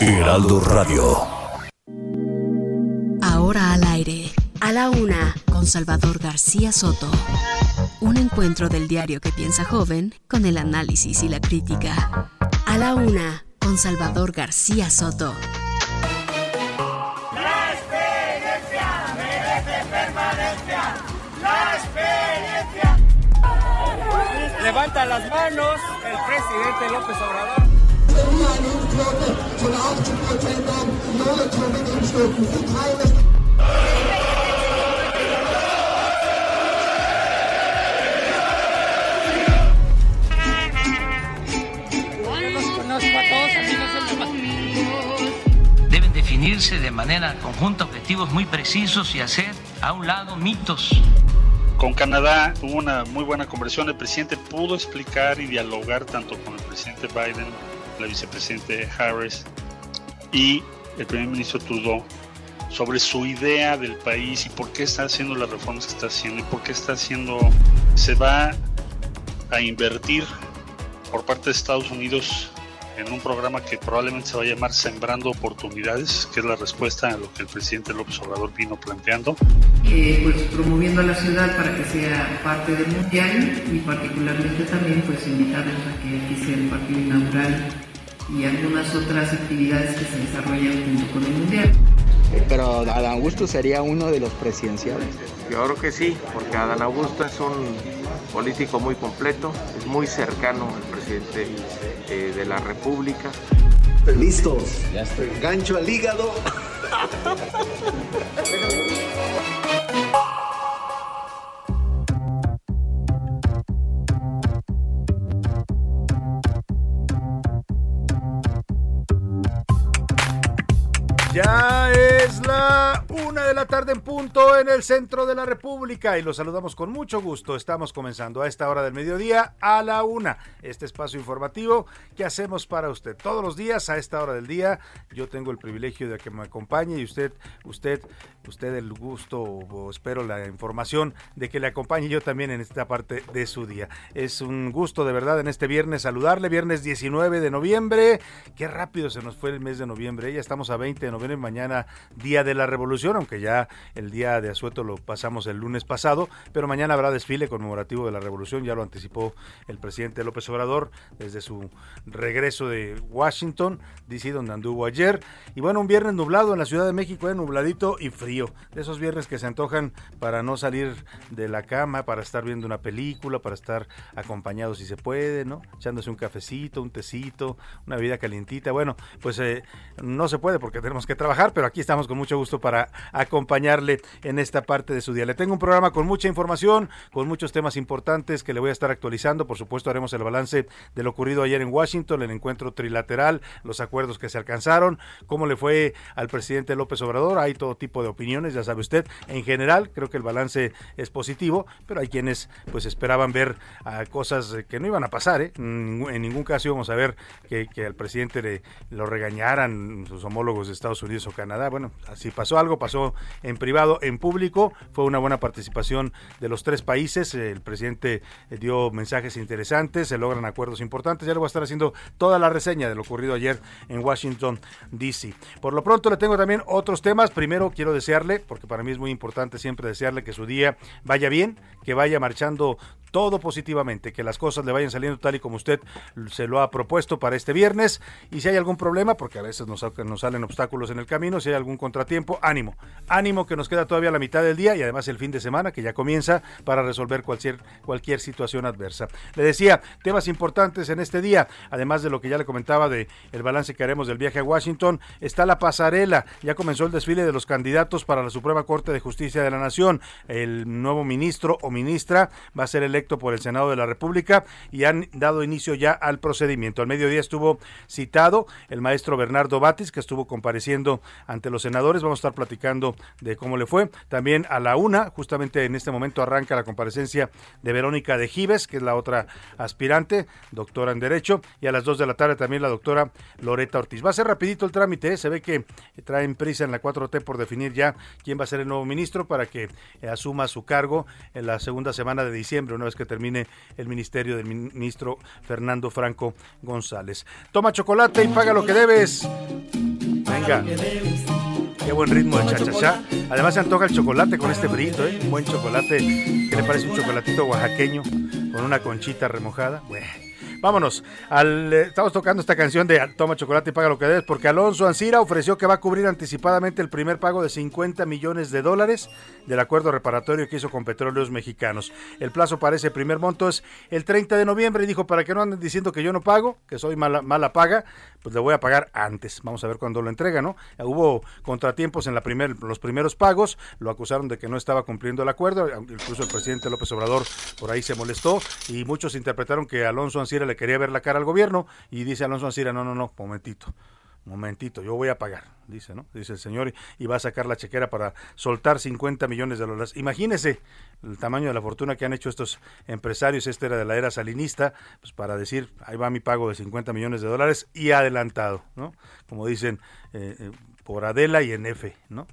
Heraldo Radio. Ahora al aire. A la una. Con Salvador García Soto. Un encuentro del diario que piensa joven con el análisis y la crítica. A la una. Con Salvador García Soto. La experiencia merece permanencia. La experiencia. Levanta las manos el presidente López Obrador. Deben definirse de manera conjunta objetivos muy precisos y hacer a un lado mitos. Con Canadá hubo una muy buena conversación. El presidente pudo explicar y dialogar tanto con el presidente Biden, la vicepresidente Harris y el primer ministro Trudeau sobre su idea del país y por qué está haciendo las reformas que está haciendo y por qué está haciendo. Se va a invertir por parte de Estados Unidos en un programa que probablemente se va a llamar Sembrando Oportunidades, que es la respuesta a lo que el presidente López Obrador vino planteando. Eh, pues promoviendo a la ciudad para que sea parte del mundial y particularmente también pues invitarlos a que aquí sea el partido inaugural y algunas otras actividades que se desarrollan junto con el mundial. Pero Adán Augusto sería uno de los presidenciales. Yo creo que sí, porque Adán Augusto es un político muy completo, es muy cercano al presidente eh, de la República. Listos, ya estoy. Gancho al hígado. Ya es la una de la tarde en punto en el centro de la República y los saludamos con mucho gusto. Estamos comenzando a esta hora del mediodía a la una. Este espacio informativo que hacemos para usted todos los días a esta hora del día. Yo tengo el privilegio de que me acompañe y usted, usted, usted el gusto o espero la información de que le acompañe yo también en esta parte de su día. Es un gusto de verdad en este viernes saludarle, viernes 19 de noviembre. Qué rápido se nos fue el mes de noviembre. Ya estamos a 20 de noviembre mañana día de la revolución, aunque ya el día de asueto lo pasamos el lunes pasado, pero mañana habrá desfile conmemorativo de la revolución, ya lo anticipó el presidente López Obrador desde su regreso de Washington, DC, donde anduvo ayer. Y bueno, un viernes nublado en la Ciudad de México, eh, nubladito y frío. De esos viernes que se antojan para no salir de la cama, para estar viendo una película, para estar acompañado si se puede, ¿no? Echándose un cafecito, un tecito, una bebida calientita. Bueno, pues eh, no se puede porque tenemos que trabajar, pero aquí estamos con mucho gusto para acompañarle en esta parte de su día. Le tengo un programa con mucha información, con muchos temas importantes que le voy a estar actualizando. Por supuesto, haremos el balance de lo ocurrido ayer en Washington, el encuentro trilateral, los acuerdos que se alcanzaron, cómo le fue al presidente López Obrador. Hay todo tipo de opiniones, ya sabe usted. En general, creo que el balance es positivo, pero hay quienes pues esperaban ver uh, cosas que no iban a pasar. ¿eh? En ningún caso íbamos a ver que, que al presidente lo regañaran sus homólogos de Estados Unidos o Canadá. Bueno, si pasó algo, pasó en privado, en público. Fue una buena participación de los tres países. El presidente dio mensajes interesantes, se logran acuerdos importantes. Ya le voy a estar haciendo toda la reseña de lo ocurrido ayer en Washington, D.C. Por lo pronto le tengo también otros temas. Primero quiero porque para mí es muy importante siempre desearle que su día vaya bien, que vaya marchando todo positivamente, que las cosas le vayan saliendo tal y como usted se lo ha propuesto para este viernes. Y si hay algún problema, porque a veces nos, salen obstáculos en el camino, si hay algún contratiempo, ánimo, ánimo que nos queda todavía la mitad del día y además el fin de semana que ya comienza para resolver cualquier, cualquier situación adversa. Le decía, temas importantes en este día, además de lo que ya le comentaba de balance que haremos del viaje a Washington, está la pasarela, ya comenzó el desfile de los candidatos para la Suprema Corte de Justicia de la Nación. El nuevo ministro o ministra va a ser electo por el Senado de la República y han dado inicio ya al procedimiento. Al mediodía estuvo citado el maestro Bernardo Batis, que estuvo compareciendo ante los senadores. Vamos a estar platicando de cómo le fue. También a la una, justamente en este momento arranca la comparecencia de Verónica de Gives, que es la otra aspirante, doctora en Derecho, y a las dos de la tarde también la doctora Loreta Ortiz. Va a ser rapidito el trámite, ¿eh? se ve que traen prisa en la 4T por definir ya quién va a ser el nuevo ministro para que eh, asuma su cargo en la segunda semana de diciembre, una vez que termine el ministerio del ministro Fernando Franco González. Toma chocolate y paga lo que debes. Venga. Qué buen ritmo de cha-cha-cha. Además se antoja el chocolate con este frito, ¿eh? Un buen chocolate que le parece un chocolatito oaxaqueño con una conchita remojada. Bueno. Vámonos. Al, eh, estamos tocando esta canción de Toma Chocolate y Paga lo que debes, porque Alonso Ancira ofreció que va a cubrir anticipadamente el primer pago de 50 millones de dólares del acuerdo reparatorio que hizo con Petróleos Mexicanos. El plazo para ese primer monto es el 30 de noviembre y dijo, para que no anden diciendo que yo no pago, que soy mala, mala paga, pues le voy a pagar antes. Vamos a ver cuándo lo entrega, ¿no? Hubo contratiempos en la primer, los primeros pagos, lo acusaron de que no estaba cumpliendo el acuerdo, incluso el presidente López Obrador por ahí se molestó y muchos interpretaron que Alonso Ancira le quería ver la cara al gobierno y dice Alonso Ancira, no, no, no, momentito, momentito, yo voy a pagar, dice, ¿no? Dice el señor y va a sacar la chequera para soltar 50 millones de dólares. Imagínese el tamaño de la fortuna que han hecho estos empresarios, este era de la era salinista, pues para decir, ahí va mi pago de 50 millones de dólares y adelantado, ¿no? Como dicen, eh, eh, por Adela y en F, ¿no?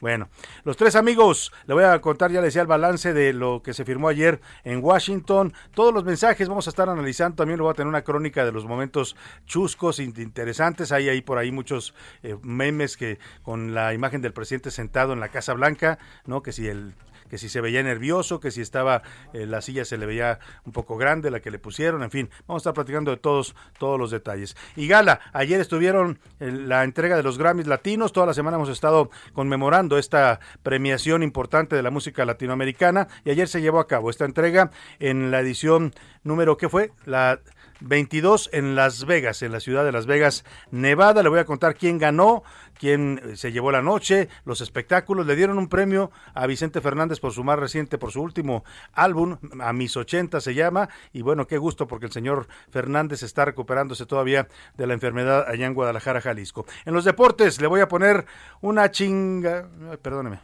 Bueno, los tres amigos, le voy a contar, ya les decía el balance de lo que se firmó ayer en Washington. Todos los mensajes vamos a estar analizando. También lo voy a tener una crónica de los momentos chuscos, interesantes. Hay ahí por ahí muchos eh, memes que con la imagen del presidente sentado en la Casa Blanca, ¿no? Que si el que si se veía nervioso, que si estaba eh, la silla se le veía un poco grande la que le pusieron, en fin, vamos a estar platicando de todos todos los detalles. Y Gala, ayer estuvieron en la entrega de los Grammys Latinos, toda la semana hemos estado conmemorando esta premiación importante de la música latinoamericana y ayer se llevó a cabo esta entrega en la edición número ¿qué fue? La 22 en Las Vegas, en la ciudad de Las Vegas, Nevada. Le voy a contar quién ganó, quién eh, se llevó la noche, los espectáculos. Le dieron un premio a Vicente Fernández por su más reciente, por su último álbum, a mis 80 se llama. Y bueno, qué gusto porque el señor Fernández está recuperándose todavía de la enfermedad allá en Guadalajara, Jalisco. En los deportes le voy a poner una chinga, perdóneme,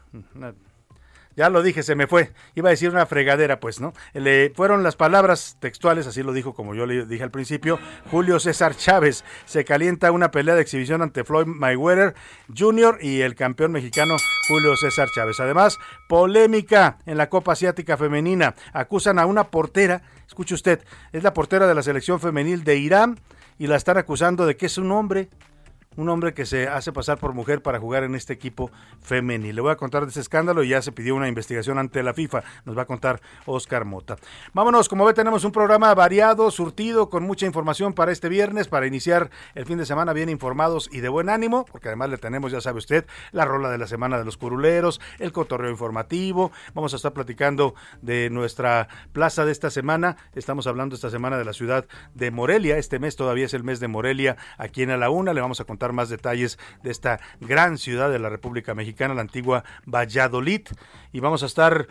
ya lo dije, se me fue. Iba a decir una fregadera, pues, ¿no? Le fueron las palabras textuales, así lo dijo como yo le dije al principio. Julio César Chávez se calienta una pelea de exhibición ante Floyd Mayweather Jr. y el campeón mexicano Julio César Chávez. Además, polémica en la Copa Asiática Femenina. Acusan a una portera, escuche usted, es la portera de la selección femenil de Irán y la están acusando de que es un hombre un hombre que se hace pasar por mujer para jugar en este equipo femenil. Le voy a contar de ese escándalo y ya se pidió una investigación ante la FIFA. Nos va a contar Oscar Mota. Vámonos, como ve, tenemos un programa variado, surtido, con mucha información para este viernes, para iniciar el fin de semana bien informados y de buen ánimo, porque además le tenemos, ya sabe usted, la rola de la semana de los curuleros, el cotorreo informativo. Vamos a estar platicando de nuestra plaza de esta semana. Estamos hablando esta semana de la ciudad de Morelia. Este mes todavía es el mes de Morelia aquí en A la Una. Le vamos a contar más detalles de esta gran ciudad de la República Mexicana, la antigua Valladolid. Y vamos a estar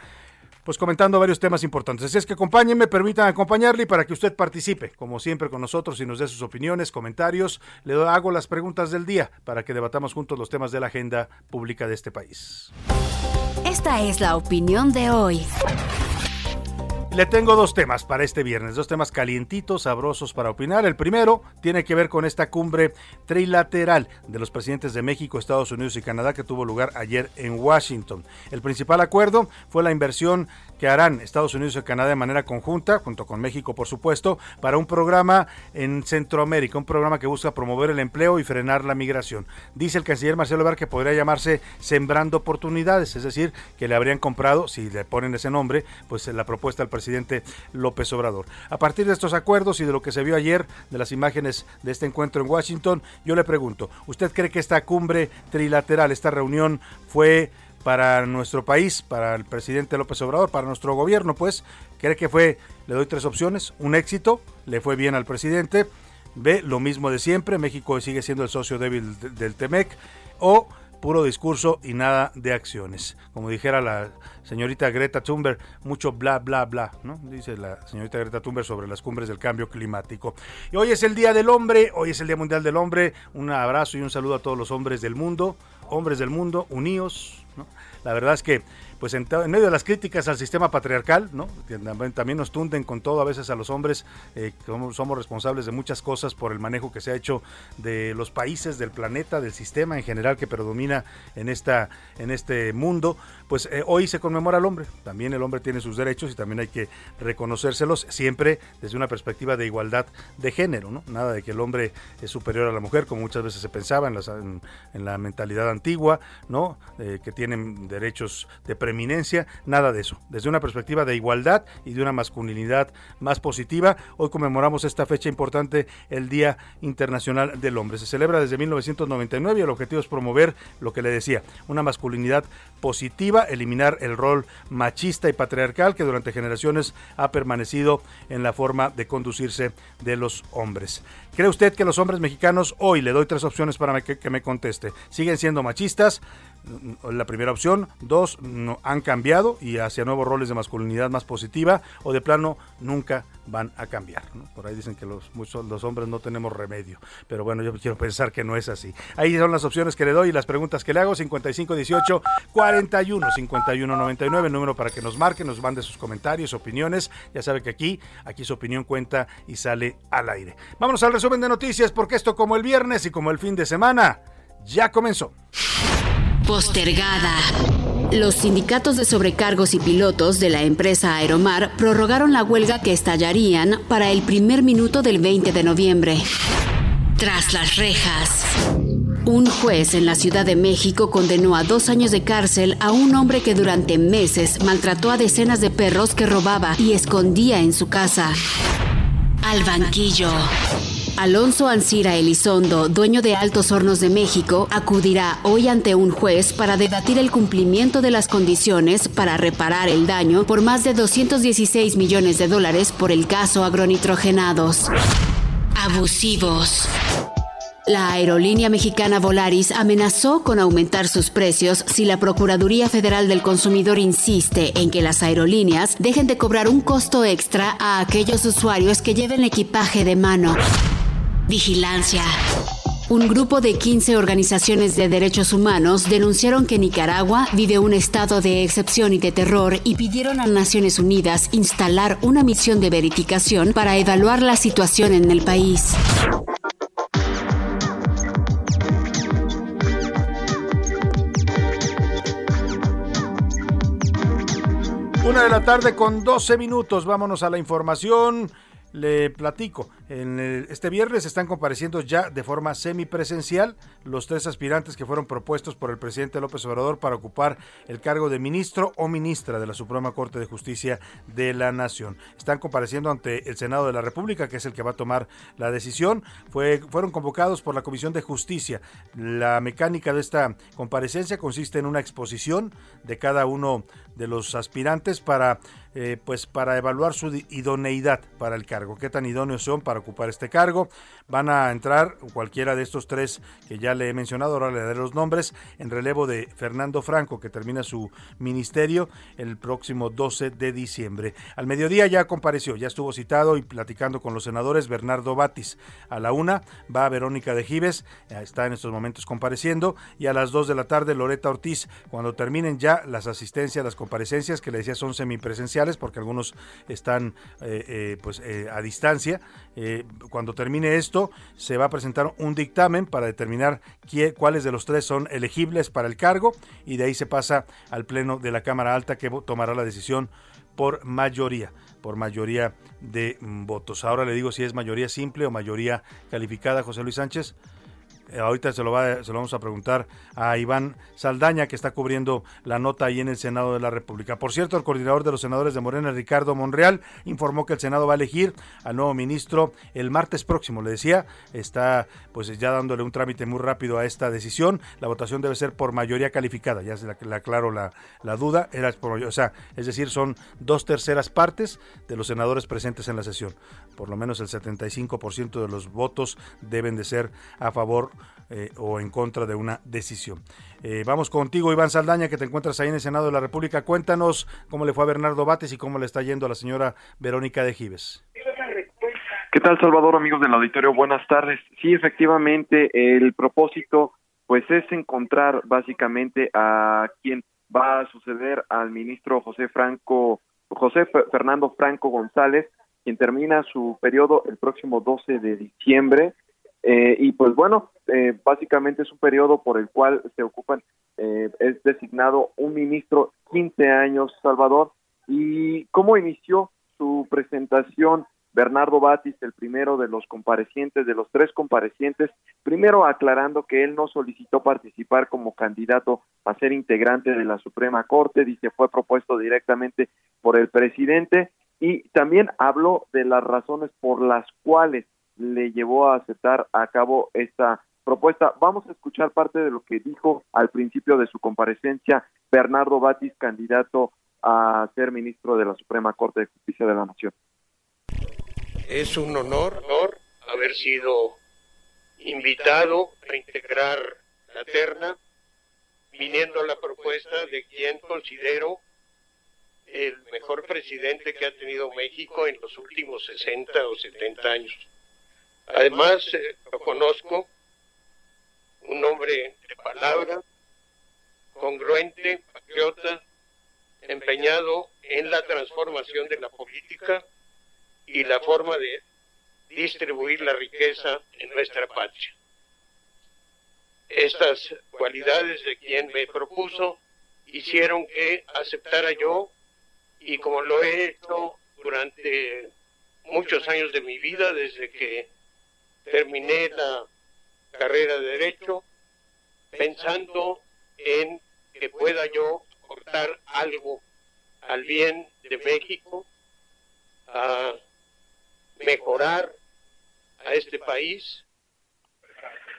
pues comentando varios temas importantes. Así es que acompáñenme, permitan acompañarle para que usted participe, como siempre con nosotros y nos dé sus opiniones, comentarios. Le hago las preguntas del día para que debatamos juntos los temas de la agenda pública de este país. Esta es la opinión de hoy. Le tengo dos temas para este viernes, dos temas calientitos, sabrosos para opinar. El primero tiene que ver con esta cumbre trilateral de los presidentes de México, Estados Unidos y Canadá que tuvo lugar ayer en Washington. El principal acuerdo fue la inversión que harán Estados Unidos y Canadá de manera conjunta, junto con México por supuesto, para un programa en Centroamérica, un programa que busca promover el empleo y frenar la migración. Dice el canciller Marcelo Ebrard que podría llamarse Sembrando Oportunidades, es decir, que le habrían comprado, si le ponen ese nombre, pues la propuesta al presidente López Obrador. A partir de estos acuerdos y de lo que se vio ayer, de las imágenes de este encuentro en Washington, yo le pregunto, ¿usted cree que esta cumbre trilateral, esta reunión fue para nuestro país, para el presidente López Obrador, para nuestro gobierno, pues, cree que fue, le doy tres opciones, un éxito, le fue bien al presidente, ve lo mismo de siempre, México sigue siendo el socio débil del TEMEC, o puro discurso y nada de acciones. Como dijera la señorita Greta Thunberg, mucho bla, bla, bla, ¿no? Dice la señorita Greta Thunberg sobre las cumbres del cambio climático. Y hoy es el Día del Hombre, hoy es el Día Mundial del Hombre. Un abrazo y un saludo a todos los hombres del mundo, hombres del mundo, unidos. La verdad es que pues en, medio de las críticas al sistema patriarcal, ¿no? También nos tunden con todo a veces a los hombres, eh, somos, responsables de muchas cosas por el manejo que se ha hecho de los países, del planeta, del sistema en general que predomina en, esta, en este mundo, pues eh, hoy se conmemora al hombre, también el hombre tiene sus derechos y también hay que reconocérselos siempre desde una perspectiva de igualdad de género, ¿no? Nada de que el hombre es superior a la mujer, como muchas veces se pensaba en, en, la mentalidad antigua, ¿no? Eh, que tienen derechos de nada de eso. Desde una perspectiva de igualdad y de una masculinidad más positiva, hoy conmemoramos esta fecha importante, el Día Internacional del Hombre. Se celebra desde 1999 y el objetivo es promover lo que le decía, una masculinidad positiva, eliminar el rol machista y patriarcal que durante generaciones ha permanecido en la forma de conducirse de los hombres. ¿Cree usted que los hombres mexicanos hoy, le doy tres opciones para que me conteste, siguen siendo machistas? La primera opción. Dos, han cambiado y hacia nuevos roles de masculinidad más positiva o de plano nunca van a cambiar. Por ahí dicen que los, muchos, los hombres no tenemos remedio, pero bueno, yo quiero pensar que no es así. Ahí son las opciones que le doy y las preguntas que le hago, 5518 41 51 99, número para que nos marque, nos mande sus comentarios, opiniones. Ya sabe que aquí, aquí su opinión cuenta y sale al aire. Vámonos al resumen de noticias porque esto como el viernes y como el fin de semana ya comenzó postergada. Los sindicatos de sobrecargos y pilotos de la empresa Aeromar prorrogaron la huelga que estallarían para el primer minuto del 20 de noviembre. Tras las rejas. Un juez en la Ciudad de México condenó a dos años de cárcel a un hombre que durante meses maltrató a decenas de perros que robaba y escondía en su casa. Al banquillo. Alonso Ancira Elizondo, dueño de Altos Hornos de México, acudirá hoy ante un juez para debatir el cumplimiento de las condiciones para reparar el daño por más de 216 millones de dólares por el caso agronitrogenados. Abusivos. La aerolínea mexicana Volaris amenazó con aumentar sus precios si la Procuraduría Federal del Consumidor insiste en que las aerolíneas dejen de cobrar un costo extra a aquellos usuarios que lleven equipaje de mano. Vigilancia. Un grupo de 15 organizaciones de derechos humanos denunciaron que Nicaragua vive un estado de excepción y de terror y pidieron a Naciones Unidas instalar una misión de verificación para evaluar la situación en el país. Una de la tarde con 12 minutos. Vámonos a la información. Le platico, este viernes están compareciendo ya de forma semipresencial los tres aspirantes que fueron propuestos por el presidente López Obrador para ocupar el cargo de ministro o ministra de la Suprema Corte de Justicia de la Nación. Están compareciendo ante el Senado de la República, que es el que va a tomar la decisión. Fue, fueron convocados por la Comisión de Justicia. La mecánica de esta comparecencia consiste en una exposición de cada uno de los aspirantes para eh, pues para evaluar su idoneidad para el cargo, qué tan idóneos son para ocupar este cargo. Van a entrar cualquiera de estos tres que ya le he mencionado, ahora le daré los nombres, en relevo de Fernando Franco, que termina su ministerio el próximo 12 de diciembre. Al mediodía ya compareció, ya estuvo citado y platicando con los senadores Bernardo Batis. A la una va Verónica de Gives, está en estos momentos compareciendo, y a las dos de la tarde Loreta Ortiz, cuando terminen ya las asistencias, las comparecencias, que le decía son semipresenciales, porque algunos están eh, eh, pues eh, a distancia. Cuando termine esto, se va a presentar un dictamen para determinar cuáles de los tres son elegibles para el cargo y de ahí se pasa al pleno de la Cámara Alta que tomará la decisión por mayoría por mayoría de mm, votos. Ahora le digo si es mayoría simple o mayoría calificada, José Luis Sánchez. Eh, ahorita se lo, va, vamos a preguntar a Iván Saldaña, que está cubriendo la nota ahí en el Senado de la República. Por cierto, el coordinador de los senadores de Morena, Ricardo Monreal, informó que el Senado va a elegir al nuevo ministro el martes próximo. Le decía, está pues ya dándole un trámite muy rápido a esta decisión. La votación debe ser por mayoría calificada, ya se le aclaro la, la duda. Era o sea, es decir, son dos terceras partes de los senadores presentes en la sesión. Por lo menos el 75% de los votos deben de ser a favor eh, o en contra de una decisión. Eh, vamos contigo, Iván Saldaña, que te encuentras ahí en el Senado de la República. Cuéntanos cómo le fue a Bernardo Bates y cómo le está yendo a la señora Verónica de Gives. ¿Qué tal, Salvador, amigos del auditorio? Buenas tardes. Sí, efectivamente, el propósito pues es encontrar básicamente a quien va a suceder al ministro José Franco, José Fernando Franco González, quien termina su periodo el próximo 12 de diciembre. Eh, y pues bueno, eh, básicamente es un periodo por el cual se ocupan, eh, es designado un ministro 15 años, Salvador. ¿Y cómo inició su presentación Bernardo Batis, el primero de los comparecientes, de los tres comparecientes, primero aclarando que él no solicitó participar como candidato a ser integrante de la Suprema Corte, dice fue propuesto directamente por el presidente y también habló de las razones por las cuales le llevó a aceptar a cabo esta propuesta. Vamos a escuchar parte de lo que dijo al principio de su comparecencia Bernardo Batis, candidato a ser ministro de la Suprema Corte de Justicia de la Nación. Es un honor, honor haber sido invitado a integrar la terna, viniendo a la propuesta de quien considero el mejor presidente que ha tenido México en los últimos 60 o 70 años. Además, eh, lo conozco, un hombre de palabra, congruente, patriota, empeñado en la transformación de la política y la forma de distribuir la riqueza en nuestra patria. Estas cualidades de quien me propuso hicieron que aceptara yo y como lo he hecho durante muchos años de mi vida, desde que terminé la carrera de Derecho, pensando en que pueda yo aportar algo al bien de México, a mejorar a este país.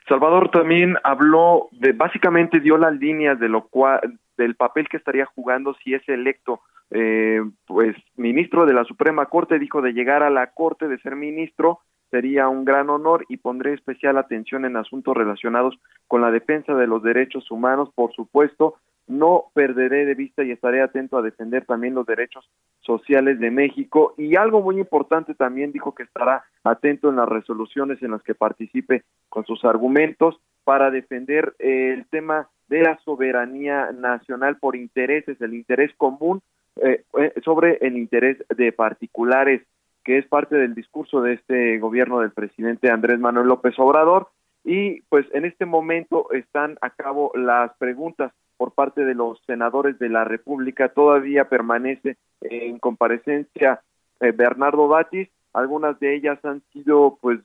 Salvador también habló de, básicamente dio las líneas de lo cual, del papel que estaría jugando si es electo eh, pues ministro de la Suprema Corte dijo de llegar a la Corte de ser ministro sería un gran honor y pondré especial atención en asuntos relacionados con la defensa de los derechos humanos, por supuesto, no perderé de vista y estaré atento a defender también los derechos sociales de México. Y algo muy importante también dijo que estará atento en las resoluciones en las que participe con sus argumentos para defender el tema de la soberanía nacional por intereses, el interés común eh, eh, sobre el interés de particulares, que es parte del discurso de este gobierno del presidente Andrés Manuel López Obrador. Y pues en este momento están a cabo las preguntas por parte de los senadores de la República. Todavía permanece en comparecencia eh, Bernardo Batis. Algunas de ellas han sido pues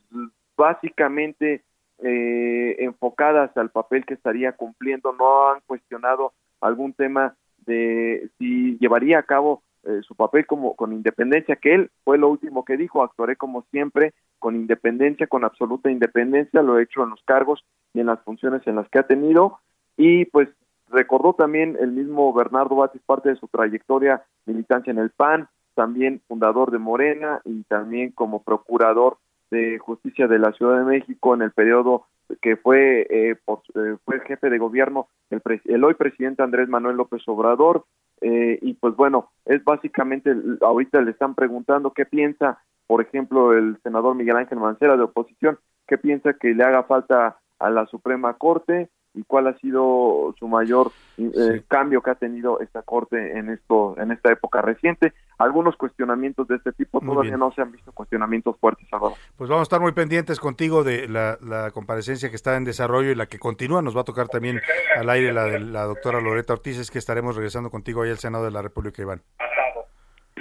básicamente enfocadas al papel que estaría cumpliendo. No han cuestionado algún tema de si llevaría a cabo eh, su papel como con independencia, que él fue lo último que dijo, actuaré como siempre con independencia, con absoluta independencia, lo he hecho en los cargos y en las funciones en las que ha tenido. Y pues recordó también el mismo Bernardo Batis parte de su trayectoria militancia en el PAN, también fundador de Morena y también como procurador de justicia de la Ciudad de México en el periodo que fue, eh, eh, fue jefe de gobierno, el, el, hoy presidente Andrés Manuel López Obrador, eh, y pues bueno, es básicamente, ahorita le están preguntando qué piensa, por ejemplo, el senador Miguel Ángel Mancera de oposición, qué piensa que le haga falta a la Suprema Corte, y cuál ha sido su mayor eh, cambio que ha tenido esta corte en esto en esta época reciente. Algunos cuestionamientos de este tipo todavía no se han visto cuestionamientos fuertes Salvador. pues vamos a estar muy pendientes contigo de la, comparecencia que está en desarrollo y la que continúa. Nos va a tocar también al aire la de la doctora Loreta Ortiz. Es que estaremos regresando contigo ahí al Senado de la República Iván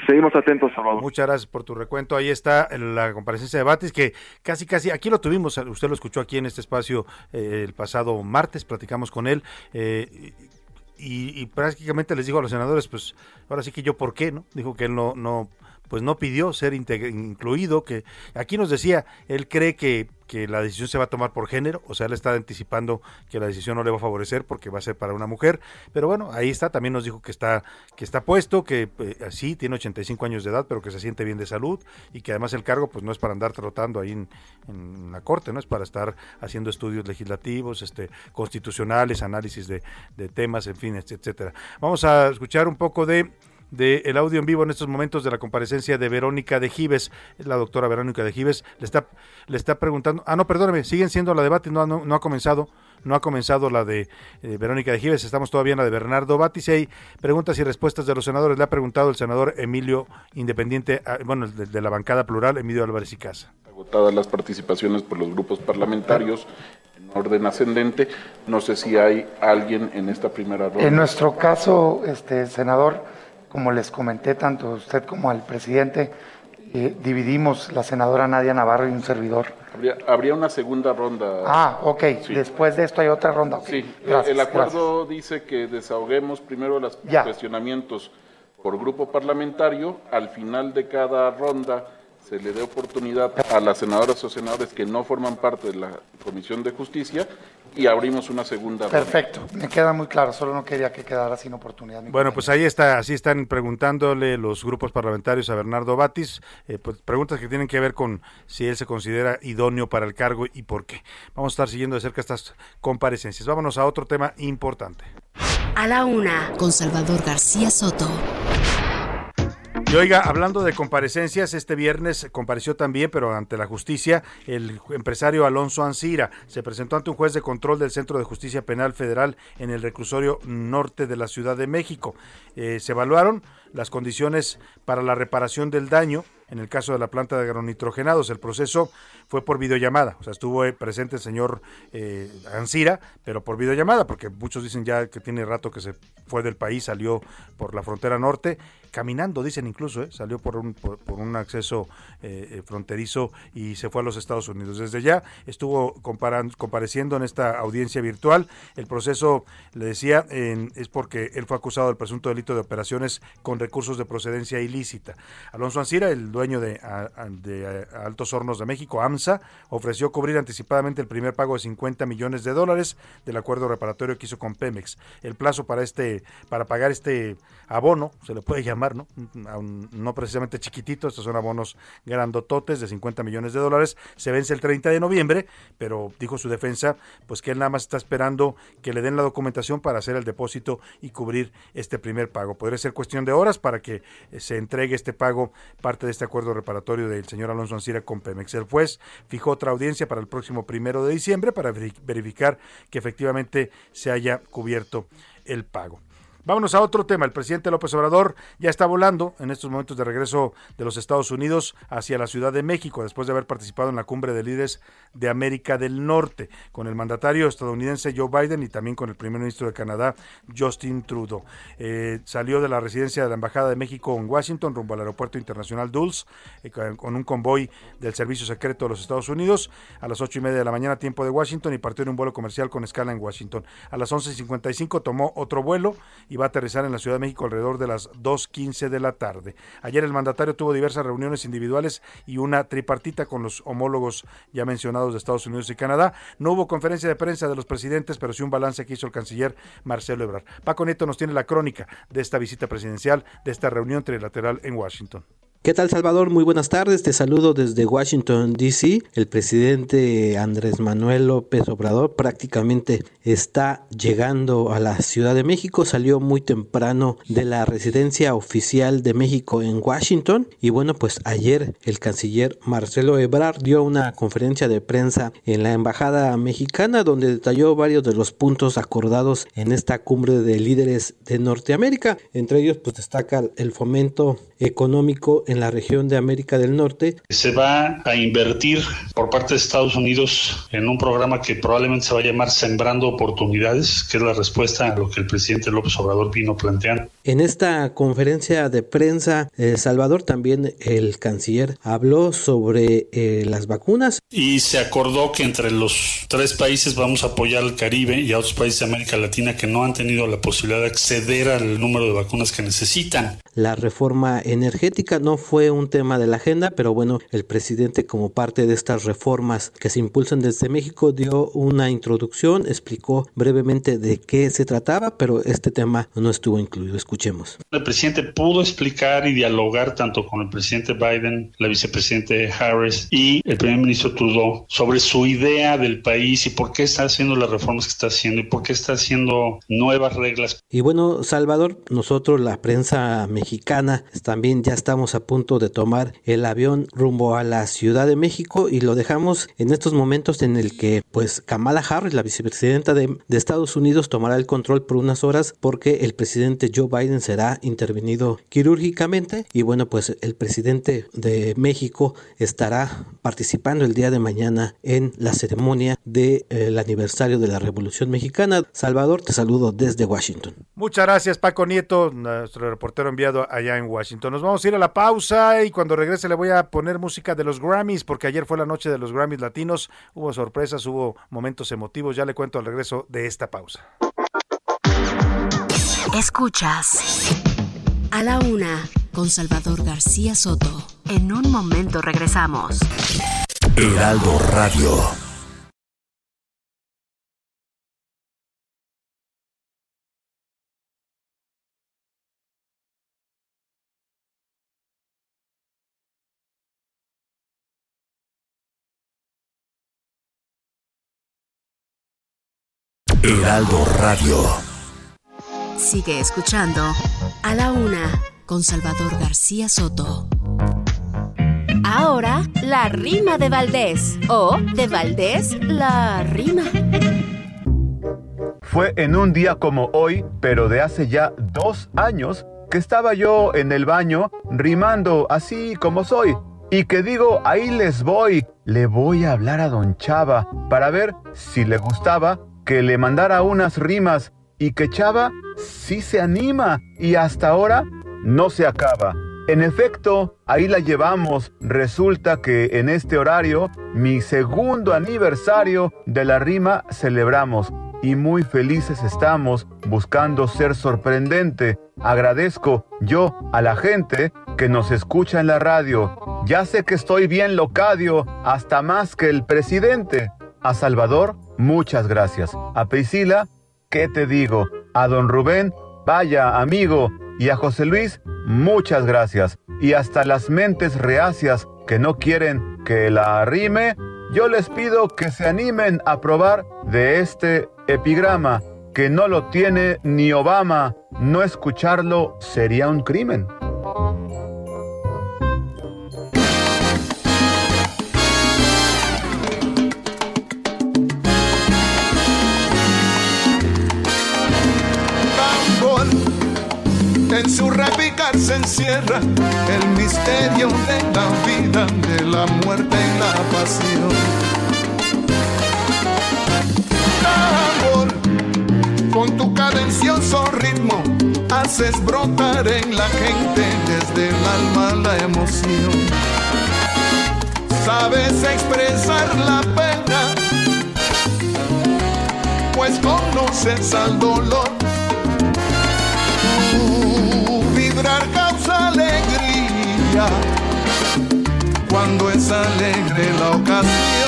Seguimos atentos, Salvador. Muchas gracias por tu recuento. Ahí está la comparecencia de Batis, que casi, casi, aquí lo tuvimos, usted lo escuchó aquí en este espacio eh, el pasado martes, platicamos con él. Eh, y, prácticamente les dijo a los senadores, pues ahora sí que yo por qué, ¿no? Dijo que él no, no pues no pidió ser incluido, que aquí nos decía, él cree que, que, la decisión se va a tomar por género, o sea, él está anticipando que la decisión no le va a favorecer porque va a ser para una mujer, pero bueno, ahí está, también nos dijo que está, que está puesto, que eh, sí, tiene 85 años de edad, pero que se siente bien de salud y que además el cargo pues no es para andar trotando ahí en, la corte, no es para estar haciendo estudios legislativos, este, constitucionales, análisis de, de temas, en fin, etcétera. Vamos a escuchar un poco de del audio en vivo en estos momentos de la comparecencia de Verónica de Gives, la doctora Verónica de Gives, le está, le está preguntando, ah, no, perdóneme, siguen siendo la debate, no, no, ha comenzado, no ha comenzado la de eh, Verónica de Gives, estamos todavía en la de Bernardo Batis, hay preguntas y respuestas de los senadores, le ha preguntado el senador Emilio Independiente, ah, bueno, de, de, la bancada plural, Emilio Álvarez y Casa. Agotadas las participaciones por los grupos parlamentarios, en orden ascendente, no sé si hay alguien en esta primera ronda. En nuestro caso, este senador, como les comenté, tanto usted como al presidente, eh, dividimos la senadora Nadia Navarro y un servidor. Habría, una segunda ronda. Ah, ok. Después de esto hay otra ronda. Sí, el acuerdo dice que desahoguemos primero los cuestionamientos por grupo parlamentario. Al final de cada ronda se le dé oportunidad a las senadoras o senadores que no forman parte de la Comisión de Justicia y abrimos una segunda. Perfecto, me queda muy claro, solo no quería que quedara sin oportunidad. Bueno, pues ahí está, así están preguntándole los grupos parlamentarios a Bernardo Batis, eh, pues preguntas que tienen que ver con si él se considera idóneo para el cargo y por qué. Vamos a estar siguiendo de cerca estas comparecencias. Vámonos a otro tema importante. A la una, con Salvador García Soto. Y oiga, hablando de comparecencias, este viernes compareció también, pero ante la justicia, el empresario Alonso Ancira. Se presentó ante un juez de control del Centro de Justicia Penal Federal en el reclusorio norte de la Ciudad de México. Eh, se evaluaron las condiciones para la reparación del daño en el caso de la planta de agronitrogenados. El proceso fue por videollamada, o sea, estuvo eh, presente el señor eh, Ancira, pero por videollamada, porque muchos dicen ya que tiene rato que se fue del país, salió por la frontera norte, caminando, dicen incluso, eh, salió por un, por, un acceso eh, fronterizo y se fue a los Estados Unidos. Desde ya estuvo compareciendo en esta audiencia virtual. El proceso, le decía, es porque él fue acusado del presunto delito de operaciones con recursos de procedencia ilícita. Alonso Ancira, el dueño de, de Altos Hornos de México, AMSA, ofreció cubrir anticipadamente el primer pago de 50 millones de dólares del acuerdo reparatorio que hizo con Pemex. El plazo para este para pagar este abono, se le puede llamar, ¿no? no precisamente chiquitito, estos son abonos grandototes de 50 millones de dólares, se vence el 30 de noviembre, pero dijo su defensa, pues que él nada más está esperando que le den la documentación para hacer el depósito y cubrir este primer pago. Podría ser cuestión de horas para que eh, se entregue este pago, parte de este acuerdo reparatorio del señor Alonso Ancira con Pemex. El juez fijó otra audiencia para el próximo primero de diciembre para verificar que efectivamente se haya cubierto el pago. Vámonos a otro tema. El presidente López Obrador ya está volando en estos momentos de regreso de los Estados Unidos hacia la Ciudad de México después de haber participado en la cumbre de líderes de América del Norte con el mandatario estadounidense Joe Biden y también con el primer ministro de Canadá Justin Trudeau. Eh, salió de la residencia de la Embajada de México en Washington rumbo al Aeropuerto Internacional Dulles eh, con un convoy del Servicio Secreto de los Estados Unidos a las ocho y media de la mañana tiempo de Washington y partió en un vuelo comercial con escala en Washington. A las 11.55 tomó otro vuelo y va a aterrizar en la Ciudad de México alrededor de las 2.15 de la tarde. Ayer el mandatario tuvo diversas reuniones individuales y una tripartita con los homólogos ya mencionados de Estados Unidos y Canadá. No hubo conferencia de prensa de los presidentes, pero sí un balance que hizo el canciller Marcelo Ebrard. Paco Nieto nos tiene la crónica de esta visita presidencial, de esta reunión trilateral en Washington. ¿Qué tal Salvador? Muy buenas tardes. Te saludo desde Washington, D.C. El presidente Andrés Manuel López Obrador prácticamente está llegando a la Ciudad de México. Salió muy temprano de la residencia oficial de México en Washington. Y bueno, pues ayer el canciller Marcelo Ebrard dio una conferencia de prensa en la Embajada Mexicana donde detalló varios de los puntos acordados en esta cumbre de líderes de Norteamérica. Entre ellos pues destaca el fomento económico en la región de América del Norte. Se va a invertir por parte de Estados Unidos en un programa que probablemente se va a llamar Sembrando Oportunidades, que es la respuesta a lo que el presidente López Obrador vino planteando. En esta conferencia de prensa, eh, Salvador, también el canciller habló sobre eh, las vacunas. Y se acordó que entre los tres países vamos a apoyar al Caribe y a otros países de América Latina que no han tenido la posibilidad de acceder al número de vacunas que necesitan. La reforma energética no fue un tema de la agenda, pero bueno, el presidente como parte de estas reformas que se impulsan desde México dio una introducción, explicó brevemente de qué se trataba, pero este tema no estuvo incluido. Escuchemos. El presidente pudo explicar y dialogar tanto con el presidente Biden, la vicepresidente Harris y el primer ministro Trudeau sobre su idea del país y por qué está haciendo las reformas que está haciendo y por qué está haciendo nuevas reglas. Y bueno, Salvador, nosotros la prensa mexicana también ya estamos a punto de tomar el avión rumbo a la Ciudad de México y lo dejamos en estos momentos en el que pues Kamala Harris, la vicepresidenta de, Estados Unidos, tomará el control por unas horas porque el presidente Joe Biden será intervenido quirúrgicamente y bueno pues el presidente de México estará participando el día de mañana en la ceremonia del de, aniversario de la Revolución Mexicana. Salvador, te saludo desde Washington. Muchas gracias Paco Nieto, nuestro reportero enviado allá en Washington. Nos vamos a ir a la pausa y cuando regrese le voy a poner música de los Grammys porque ayer fue la noche de los Grammys latinos, hubo sorpresas, hubo momentos emotivos, ya le cuento al regreso de esta pausa. Escuchas a la una con Salvador García Soto. En un momento regresamos. Heraldo Radio. Heraldo Radio. Sigue escuchando a la una con Salvador García Soto. Ahora, la rima de Valdés o de Valdés la rima. Fue en un día como hoy, pero de hace ya dos años, que estaba yo en el baño rimando así como soy. Y que digo, ahí les voy, le voy a hablar a don Chava para ver si le gustaba que le mandara unas rimas y que Chava sí se anima y hasta ahora no se acaba. En efecto, ahí la llevamos. Resulta que en este horario, mi segundo aniversario de la rima celebramos y muy felices estamos buscando ser sorprendente. Agradezco yo a la gente que nos escucha en la radio. Ya sé que estoy bien locadio, hasta más que el presidente. A Salvador, muchas gracias. A Priscila, ¿qué te digo? A don Rubén, vaya amigo. Y a José Luis, muchas gracias. Y hasta las mentes reacias que no quieren que la rime, yo les pido que se animen a probar de este epigrama, que no lo tiene ni Obama. No escucharlo sería un crimen. En su repicar se encierra el misterio de la vida, de la muerte y la pasión. Amor, con tu cadencioso ritmo haces brotar en la gente desde el alma la emoción. Sabes expresar la pena, pues conoces al dolor causa alegría cuando es alegre la ocasión.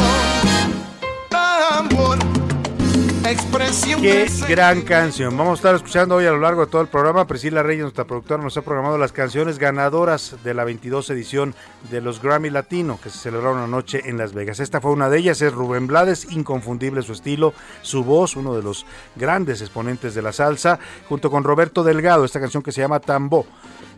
Expresión. Qué gran canción. Vamos a estar escuchando hoy a lo largo de todo el programa. Priscila Reyes, nuestra productora, nos ha programado las canciones ganadoras de la 22 edición de los Grammy Latino que se celebraron anoche en Las Vegas. Esta fue una de ellas, es Rubén Blades, inconfundible su estilo, su voz, uno de los grandes exponentes de la salsa, junto con Roberto Delgado, esta canción que se llama Tambo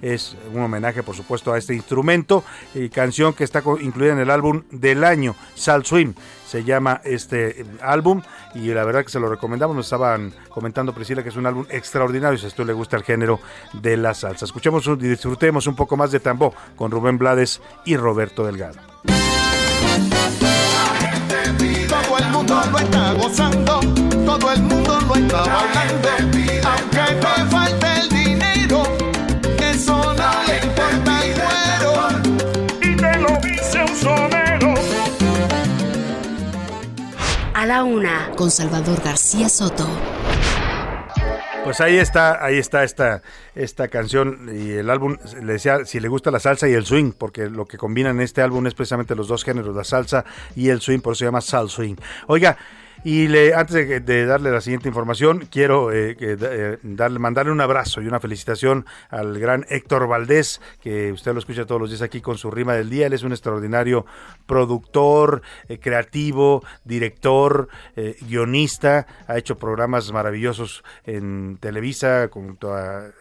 es un homenaje por supuesto a este instrumento y canción que está incluida en el álbum del año, Sal Swim. Se llama este eh, álbum y la verdad que se lo recomendamos. Nos estaban comentando Priscila que es un álbum extraordinario si a usted le gusta el género de la salsa. Escuchemos y disfrutemos un poco más de Tambó con Rubén Blades y Roberto Delgado. Todo el mundo lo está gozando, todo el mundo lo está bailando, Una, con Salvador García Soto. Pues ahí está, ahí está esta, esta canción y el álbum, le decía si le gusta la salsa y el swing, porque lo que combinan en este álbum es precisamente los dos géneros, la salsa y el swing, por eso se llama Sal Swing. Oiga, y le, antes de, darle la siguiente información, quiero eh, eh, darle, mandarle un abrazo y una felicitación al gran Héctor Valdés, que usted lo escucha todos los días aquí con su rima del día. Él es un extraordinario productor, eh, creativo, director, guionista. Ha hecho programas maravillosos en Televisa junto a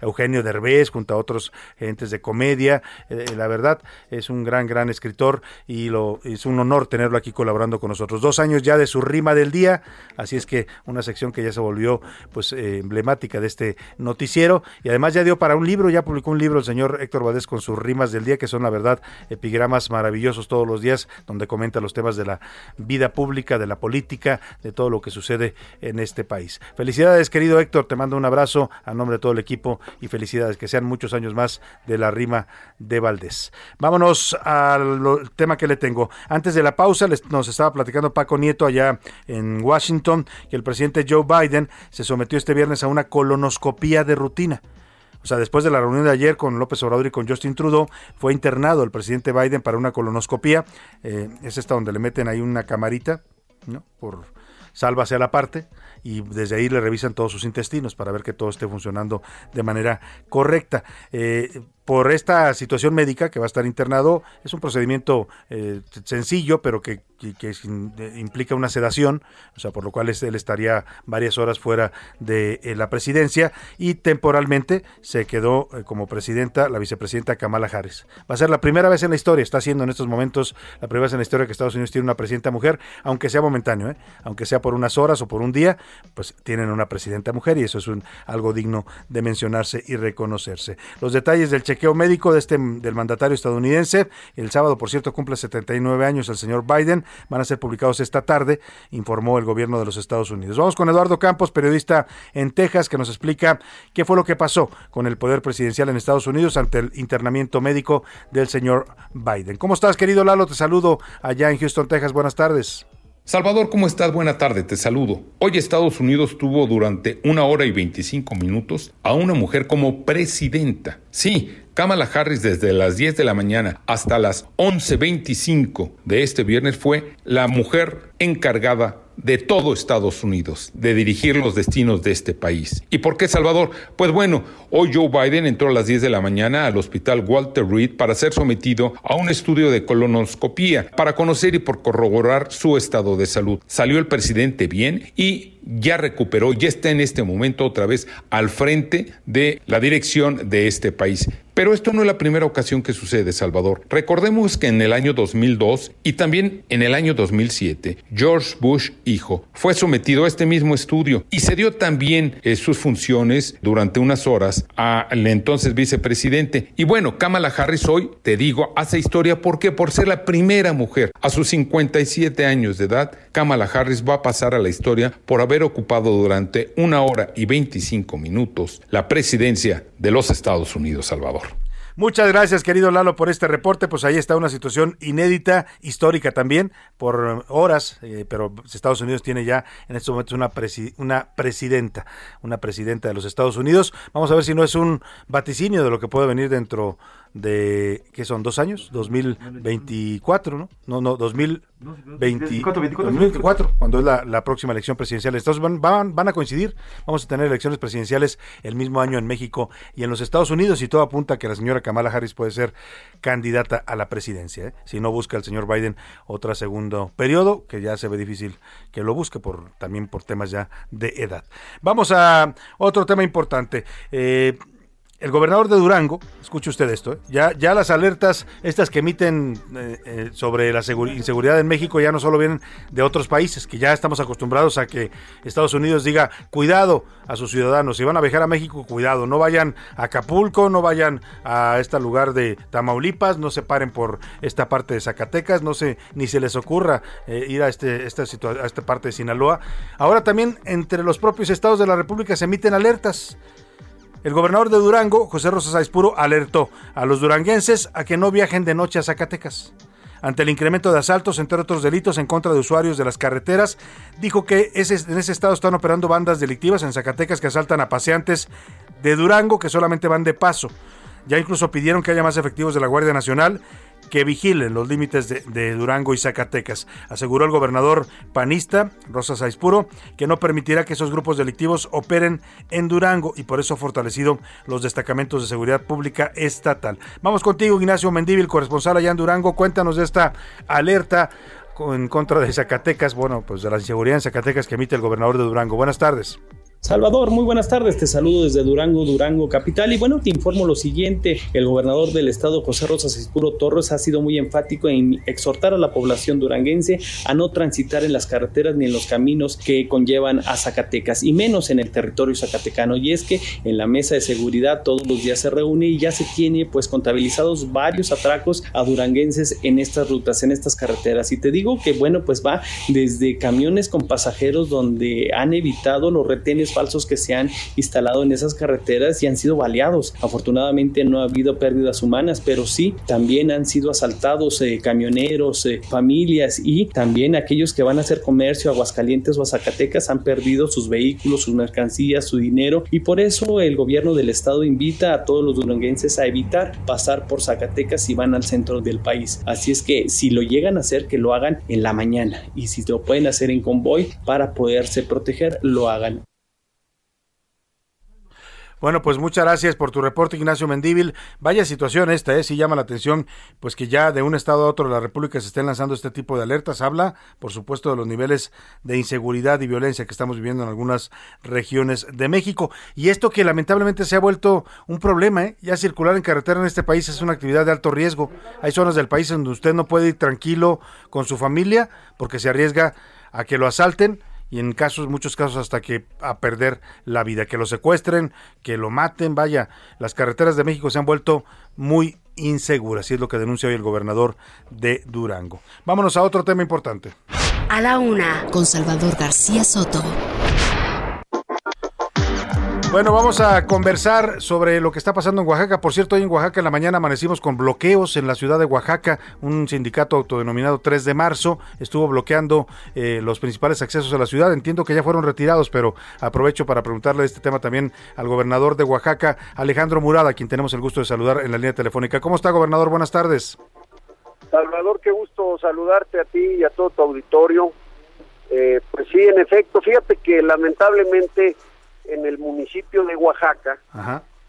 Eugenio Derbez, junto a otros gentes de comedia. la verdad, es un gran, gran escritor y lo, es un honor tenerlo aquí colaborando con nosotros. Dos años ya de su rima del día, así es que una sección que ya se volvió pues eh, emblemática de este noticiero y además ya dio para un libro, ya publicó un libro el señor Héctor Valdés con sus rimas del día que son la verdad epigramas maravillosos todos los días donde comenta los temas de la vida pública, de la política, de todo lo que sucede en este país. Felicidades querido Héctor, te mando un abrazo a nombre de todo el equipo y felicidades, que sean muchos años más de la rima de Valdés. Vámonos al tema que le tengo. Antes de la pausa nos estaba platicando Paco Nieto allá en Washington que el presidente Joe Biden se sometió este viernes a una colonoscopía de rutina. O sea, después de la reunión de ayer con López Obrador y con Justin Trudeau, fue internado el presidente Biden para una colonoscopía. Eh, es esta donde le meten ahí una camarita, ¿no? Por sálvase a la parte y desde ahí le revisan todos sus intestinos para ver que todo esté funcionando de manera correcta. Eh, por esta situación médica que va a estar internado, es un procedimiento eh, sencillo, pero que, implica una sedación, o sea, por lo cual él estaría varias horas fuera de eh, la presidencia y temporalmente se quedó eh, como presidenta la vicepresidenta Kamala Harris. Va a ser la primera vez en la historia, está siendo en estos momentos la primera vez en la historia que Estados Unidos tiene una presidenta mujer, aunque sea momentáneo, aunque sea por unas horas o por un día, pues tienen una presidenta mujer y eso es algo digno de mencionarse y reconocerse. Los detalles del cheque chequeo médico de este, del mandatario estadounidense. El sábado, por cierto, cumple 79 años el señor Biden. Van a ser publicados esta tarde, informó el gobierno de los Estados Unidos. Vamos con Eduardo Campos, periodista en Texas, que nos explica qué fue lo que pasó con el poder presidencial en Estados Unidos ante el internamiento médico del señor Biden. ¿Cómo estás, querido Lalo? Te saludo allá en Houston, Texas. Buenas tardes. Salvador, ¿cómo estás? Buena tarde, te saludo. Hoy Estados Unidos tuvo durante una hora y 25 minutos a una mujer como presidenta. Sí, Kamala Harris desde las 10 de la mañana hasta las 11.25 de este viernes fue la mujer encargada de todo Estados Unidos, de dirigir los destinos de este país. ¿Y por qué Salvador? Pues bueno, hoy Joe Biden entró a las 10 de la mañana al hospital Walter Reed para ser sometido a un estudio de colonoscopía para conocer y por corroborar su estado de salud. Salió el presidente bien y ya recuperó, ya está en este momento otra vez al frente de la dirección de este país. Pero esto no es la primera ocasión que sucede, Salvador. Recordemos que en el año 2002 y también en el año 2007, George Bush, hijo, fue sometido a este mismo estudio y se dio también eh, sus funciones durante unas horas al entonces vicepresidente. Y bueno, Kamala Harris hoy, te digo, hace historia. ¿Por qué? Por ser la primera mujer. A sus 57 años de edad, Kamala Harris va a pasar a la historia por haber ocupado durante una hora y 25 minutos la presidencia de los Estados Unidos, Salvador. Muchas gracias, querido Lalo, por este reporte. Pues ahí está una situación inédita, histórica también, por horas, eh, pero Estados Unidos tiene ya en estos momentos una, una presidenta, una presidenta de los Estados Unidos. Vamos a ver si no es un vaticinio de lo que puede venir dentro de, ¿qué son? ¿Dos años? 2024, ¿no? No, no, 2024, cuando es la, próxima elección presidencial. Estados van, van, van a coincidir, vamos a tener elecciones presidenciales el mismo año en México y en los Estados Unidos y todo apunta a que la señora Kamala Harris puede ser candidata a la presidencia, ¿eh? si no busca el señor Biden otro segundo periodo, que ya se ve difícil que lo busque por también por temas ya de edad. Vamos a otro tema importante. Eh, el gobernador de Durango, escuche usted esto, ¿eh? ya, ya las alertas estas que emiten eh, eh, sobre la inseguridad en México ya no solo vienen de otros países, que ya estamos acostumbrados a que Estados Unidos diga cuidado a sus ciudadanos, si van a viajar a México, cuidado, no vayan a Acapulco, no vayan a este lugar de Tamaulipas, no se paren por esta parte de Zacatecas, no se, ni se les ocurra ir a, este, esta, a esta parte de Sinaloa. Ahora también entre los propios estados de la República se emiten alertas. El gobernador de Durango, José Rosas Aispuro, alertó a los duranguenses a que no viajen de noche a Zacatecas. ante el incremento de asaltos, entre otros delitos, en contra de usuarios de las carreteras. Dijo que en ese estado están operando bandas delictivas en Zacatecas que asaltan a paseantes de Durango que solamente van de paso. Ya incluso pidieron que haya más efectivos de la Guardia Nacional que vigilen los límites de, Durango y Zacatecas. Aseguró el gobernador panista, Rosa Saispuro, que no permitirá que esos grupos delictivos operen en Durango y por eso ha fortalecido los destacamentos de seguridad pública estatal. Vamos contigo, Ignacio Mendívil, corresponsal allá en Durango. Cuéntanos de esta alerta en contra de Zacatecas, bueno, pues de la inseguridad en Zacatecas que emite el gobernador de Durango. Buenas tardes. Salvador, muy buenas tardes, te saludo desde Durango, Durango Capital. Y bueno, te informo lo siguiente, el gobernador del estado José Rosas Espuro Torres ha sido muy enfático en exhortar a la población duranguense a no transitar en las carreteras ni en los caminos que conllevan a Zacatecas y menos en el territorio zacatecano. Y es que en la mesa de seguridad todos los días se reúne y ya se tiene pues contabilizados varios atracos a duranguenses en estas rutas, en estas carreteras. Y te digo que bueno pues va desde camiones con pasajeros donde han evitado los retenes falsos que se han instalado en esas carreteras y han sido baleados. Afortunadamente no ha habido pérdidas humanas, pero sí también han sido asaltados eh, camioneros, eh, familias y también aquellos que van a hacer comercio a Aguascalientes o a Zacatecas han perdido sus vehículos, sus mercancías, su dinero y por eso el gobierno del estado invita a todos los duranguenses a evitar pasar por Zacatecas si van al centro del país. Así es que si lo llegan a hacer, que lo hagan en la mañana y si lo pueden hacer en convoy para poderse proteger, lo hagan. Bueno, pues muchas gracias por tu reporte, Ignacio Mendíbil. Vaya situación esta, ¿eh? Sí llama la atención, pues que ya de un estado a otro de la República se estén lanzando este tipo de alertas. Habla, por supuesto, de los niveles de inseguridad y violencia que estamos viviendo en algunas regiones de México. Y esto que lamentablemente se ha vuelto un problema, ¿eh? Ya circular en carretera en este país es una actividad de alto riesgo. Hay zonas del país donde usted no puede ir tranquilo con su familia porque se arriesga a que lo asalten y en casos, muchos casos hasta que a perder la vida, que lo secuestren, que lo maten, vaya, las carreteras de México se han vuelto muy inseguras y es lo que denuncia hoy el gobernador de Durango. Vámonos a otro tema importante. A la una, con Salvador García Soto. Bueno, vamos a conversar sobre lo que está pasando en Oaxaca. Por cierto, hoy en Oaxaca en la mañana amanecimos con bloqueos en la ciudad de Oaxaca. Un sindicato autodenominado 3 de marzo estuvo bloqueando eh, los principales accesos a la ciudad. Entiendo que ya fueron retirados, pero aprovecho para preguntarle este tema también al gobernador de Oaxaca, Alejandro Murada, quien tenemos el gusto de saludar en la línea telefónica. ¿Cómo está, gobernador? Buenas tardes. Salvador, qué gusto saludarte a ti y a todo tu auditorio. Eh, pues sí, en efecto, fíjate que lamentablemente en el municipio de Oaxaca,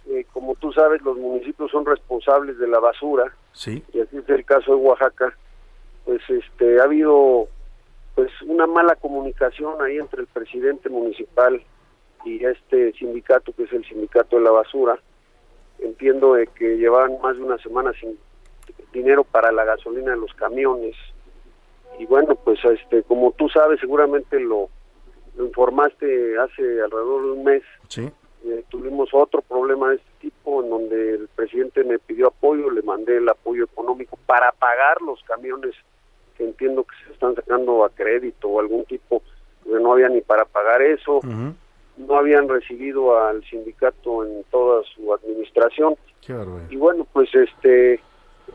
eh, como tú sabes, los municipios son responsables de la basura, sí. y así es el caso de Oaxaca, pues este ha habido pues una mala comunicación ahí entre el presidente municipal y este sindicato que es el sindicato de la basura. Entiendo que llevaban más de una semana sin dinero para la gasolina de los camiones y bueno pues este como tú sabes seguramente lo lo informaste hace alrededor de un mes. Sí. Eh, tuvimos otro problema de este tipo en donde el presidente me pidió apoyo, le mandé el apoyo económico para pagar los camiones que entiendo que se están sacando a crédito o algún tipo, que no había ni para pagar eso, no habían recibido al sindicato en toda su administración. y bueno, pues este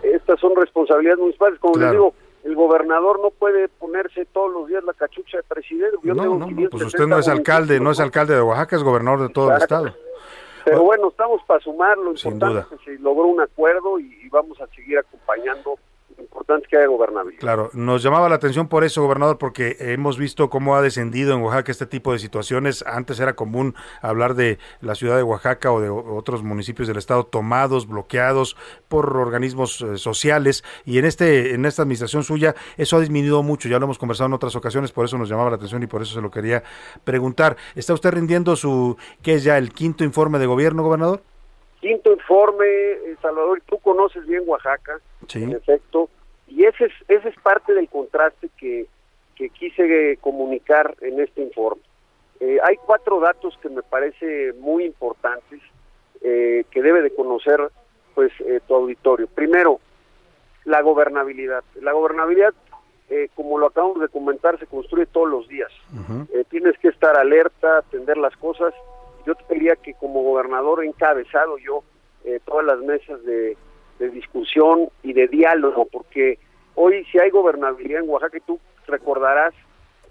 estas son responsabilidades municipales, como les digo, el gobernador no puede ponerse todos los días la cachucha de presidente. no, no, pues usted no es alcalde, no es alcalde de Oaxaca, es gobernador de todo el estado. Pero bueno, estamos para sumar, lo importante es que se logró un acuerdo y vamos a seguir acompañando importante que haya gobernabilidad. Claro, nos llamaba la atención por eso, gobernador, porque hemos visto cómo ha descendido en Oaxaca este tipo de situaciones. Antes era común hablar de la ciudad de Oaxaca o de otros municipios del estado tomados, bloqueados por organismos eh, sociales y en este en esta administración suya eso ha disminuido mucho. Ya lo hemos conversado en otras ocasiones, por eso nos llamaba la atención y por eso se lo quería preguntar. ¿Está usted rindiendo su qué es ya el quinto informe de gobierno, gobernador? Quinto informe, eh, Salvador, tú conoces bien Oaxaca, sí. en efecto y ese es, ese es parte del contraste que, que quise comunicar en este informe. Eh, hay cuatro datos que me parece muy importantes eh, que debe de conocer pues eh, tu auditorio. Primero, la gobernabilidad. La gobernabilidad, como lo acabamos de comentar, se construye todos los días. tienes que estar alerta, atender las cosas. Yo te pediría que como gobernador he encabezado yo todas las mesas de, de discusión y de diálogo, porque hoy si hay gobernabilidad en Oaxaca, y tú recordarás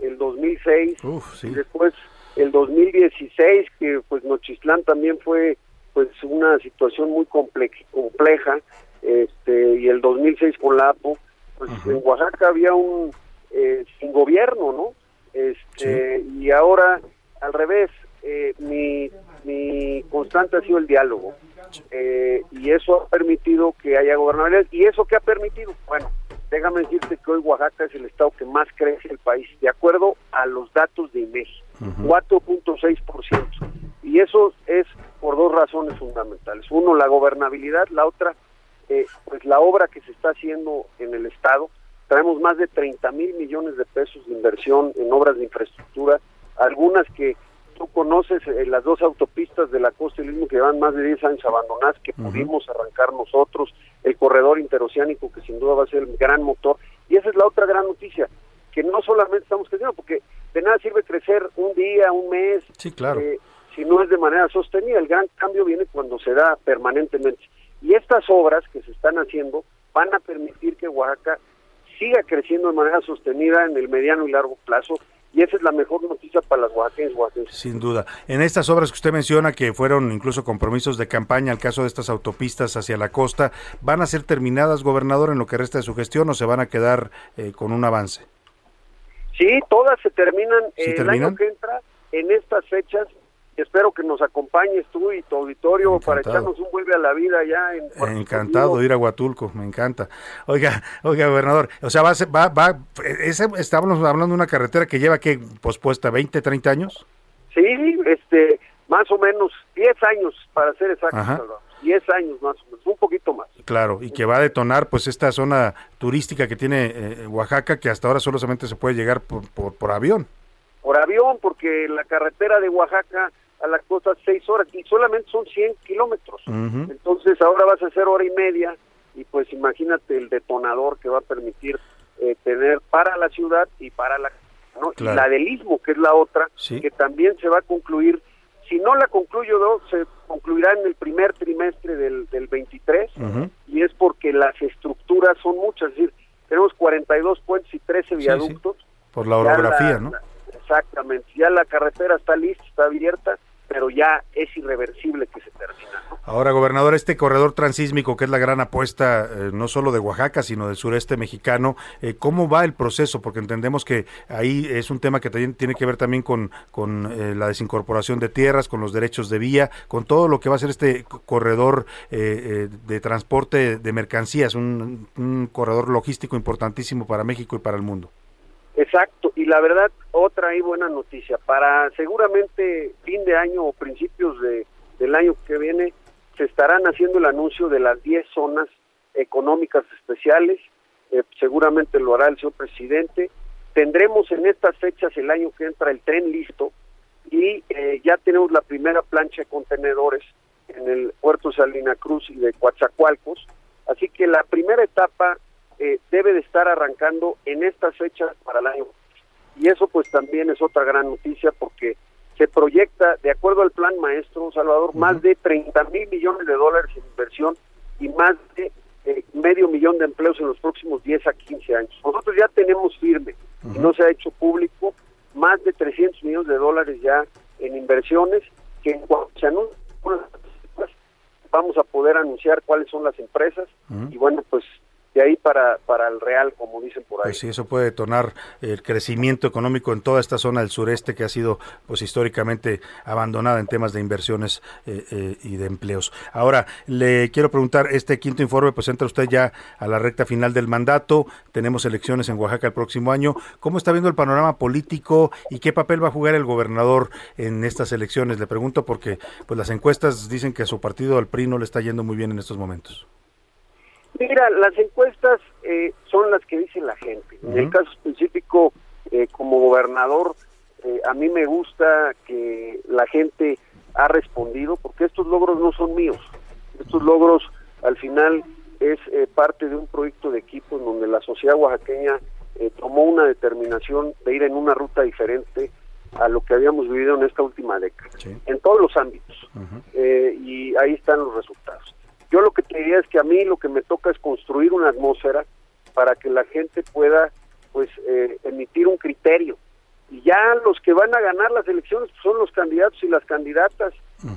el 2006 y después el 2016 que pues Nochistlán también fue pues una situación muy compleja este y el 2006 con la APO pues en Oaxaca había un eh, sin gobierno no este y ahora al revés eh, mi, mi constante ha sido el diálogo eh, y eso ha permitido que haya gobernabilidad y eso que ha permitido bueno déjame decirte que hoy Oaxaca es el estado que más crece el país de acuerdo a los datos de INEGI 4.6%. Y eso es por dos razones fundamentales. Uno, la gobernabilidad, la otra, eh, pues la obra que se está haciendo en el Estado. Traemos más de 30 mil millones de pesos de inversión en obras de infraestructura, algunas que tú conoces, eh, las dos autopistas de la costa del mismo que llevan más de 10 años abandonadas, que pudimos arrancar nosotros, el corredor interoceánico que sin duda va a ser el gran motor. Y esa es la otra gran noticia, que no solamente estamos creciendo, porque de nada sirve crecer un día, un mes, sí, claro. Eh, si no es de manera sostenida. El gran cambio viene cuando se da permanentemente. Y estas obras que se están haciendo van a permitir que Oaxaca siga creciendo de manera sostenida en el mediano y largo plazo. Y esa es la mejor noticia para las oaxaqueñas oaxaqueñas. Sin duda. En estas obras que usted menciona, que fueron incluso compromisos de campaña, el caso de estas autopistas hacia la costa, ¿van a ser terminadas, gobernador, en lo que resta de su gestión o se van a quedar eh, con un avance? Sí, todas se terminan el año que entra en estas fechas. Espero que nos acompañes tú y tu auditorio para echarnos un vuelve a la vida ya. En Encantado de ir a Huatulco, me encanta. Oiga, oiga, gobernador, o sea, va, va, va ese, estábamos hablando de una carretera que lleva, que pospuesta? ¿20, 30 años? Sí, este, más o menos 10 años, para ser exacto. 10 años más o menos, un poquito más. Claro, y que va a detonar pues esta zona turística que tiene eh, Oaxaca, que hasta ahora solamente se puede llegar por, por, avión. Por avión, porque la carretera de Oaxaca a la costa 6 horas y solamente son 100 kilómetros. Entonces ahora vas a hacer hora y media y pues imagínate el detonador que va a permitir eh, tener para la ciudad y para la... ¿no? Y la del Istmo, que es la otra, que también se va a concluir si no la concluyo, se concluirá en el primer trimestre del, del 23 y es porque las estructuras son muchas, es decir, tenemos 42 puentes y 13 viaductos. Por la orografía, ¿no? exactamente, ya la carretera está lista, está abierta, pero ya es irreversible que se termine. Ahora, gobernador, este corredor transísmico, que es la gran apuesta eh, no solo de Oaxaca, sino del sureste mexicano, eh, ¿cómo va el proceso? Porque entendemos que ahí es un tema que también tiene que ver también con, con eh, la desincorporación de tierras, con los derechos de vía, con todo lo que va a ser este corredor de transporte de mercancías, un, un corredor logístico importantísimo para México y para el mundo. Exacto, y la verdad, otra y buena noticia. Para seguramente fin de año o principios de, del año que viene, se estarán haciendo el anuncio de las 10 zonas económicas especiales. Eh, seguramente lo hará el señor presidente. Tendremos en estas fechas el año que entra el tren listo y eh, ya tenemos la primera plancha de contenedores en el puerto Salina Cruz y de Coatzacoalcos. Así que la primera etapa eh, debe de estar arrancando en estas fechas para el año. Y eso pues también es otra gran noticia porque se proyecta, de acuerdo al plan maestro, Salvador, más de 30 mil millones de dólares en inversión y más de eh, medio millón de empleos en los próximos 10 a 15 años. Nosotros ya tenemos firme, y no se ha hecho público, más de 300 millones de dólares ya en inversiones, que en cuanto se anuncien vamos a poder anunciar cuáles son las empresas. Y bueno, pues de ahí para, para el real, como dicen por ahí. Pues sí, eso puede detonar el crecimiento económico en toda esta zona del sureste que ha sido pues históricamente abandonada en temas de inversiones eh, eh, y de empleos. Ahora, le quiero preguntar, este quinto informe pues entra usted ya a la recta final del mandato, tenemos elecciones en Oaxaca el próximo año, ¿cómo está viendo el panorama político y qué papel va a jugar el gobernador en estas elecciones? Le pregunto porque pues las encuestas dicen que a su partido, al PRI, no le está yendo muy bien en estos momentos. Mira, las encuestas eh, son las que dice la gente. En el caso específico, eh, como gobernador, eh, a mí me gusta que la gente ha respondido, porque estos logros no son míos. Estos logros, al final, es parte de un proyecto de equipo en donde la sociedad oaxaqueña tomó una determinación de ir en una ruta diferente a lo que habíamos vivido en esta última década, en todos los ámbitos. y ahí están los resultados. Yo lo que te diría es que a mí lo que me toca es construir una atmósfera para que la gente pueda pues eh, emitir un criterio. Y ya los que van a ganar las elecciones pues, son los candidatos y las candidatas,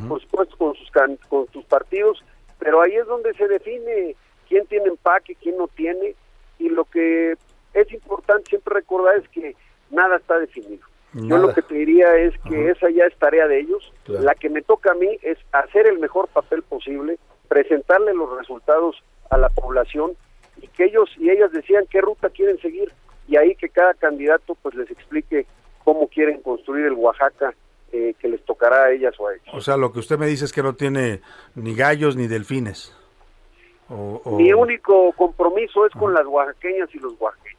por supuesto con sus, con sus partidos, pero ahí es donde se define quién tiene empaque, quién no tiene, y lo que es importante siempre recordar es que nada está definido. Yo lo que te diría es que esa ya es tarea de ellos. La que me toca a mí es hacer el mejor papel posible, presentarle los resultados a la población y que ellos y ellas decían qué ruta quieren seguir y ahí que cada candidato pues les explique cómo quieren construir el Oaxaca eh, que les tocará a ellas o a ellos. O sea, lo que usted me dice es que no tiene ni gallos ni delfines. Mi único compromiso es con las oaxaqueñas y los oaxaqueños.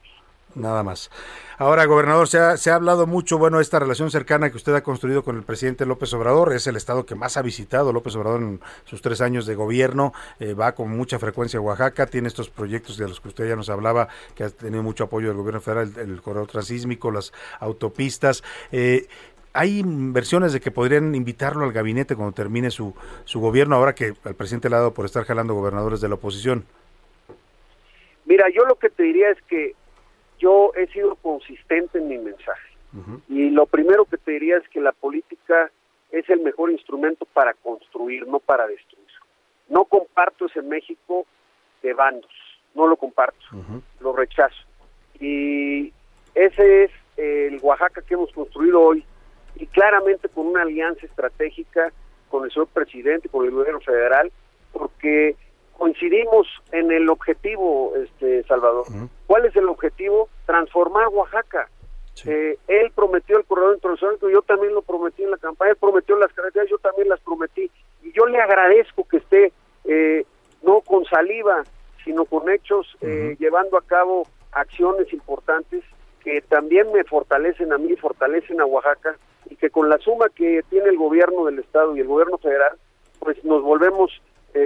Nada más. Ahora, gobernador, se ha, se ha hablado mucho, bueno, esta relación cercana que usted ha construido con el presidente López Obrador, es el estado que más ha visitado López Obrador en sus tres años de gobierno, eh, va con mucha frecuencia a Oaxaca, tiene estos proyectos de los que usted ya nos hablaba, que ha tenido mucho apoyo del gobierno federal, el, corredor transísmico, las autopistas. Eh, hay versiones de que podrían invitarlo al gabinete cuando termine su, su gobierno, ahora que el presidente le ha dado por estar jalando gobernadores de la oposición. Mira, yo lo que te diría es que yo he sido consistente en mi mensaje. Y lo primero que te diría es que la política es el mejor instrumento para construir, no para destruir. No comparto ese México de bandos, no lo comparto, lo rechazo. Y ese es el Oaxaca que hemos construido hoy, y claramente con una alianza estratégica con el señor presidente, con el gobierno federal, porque coincidimos en el objetivo, este Salvador. ¿Cuál es el objetivo? Transformar Oaxaca. Eh, él prometió el corredor interoceánico, yo también lo prometí en la campaña, él prometió las carreteras, yo también las prometí. Y yo le agradezco que esté eh, no con saliva, sino con hechos, eh, llevando a cabo acciones importantes que también me fortalecen a mí, fortalecen a Oaxaca, y que con la suma que tiene el gobierno del Estado y el gobierno federal, pues nos volvemos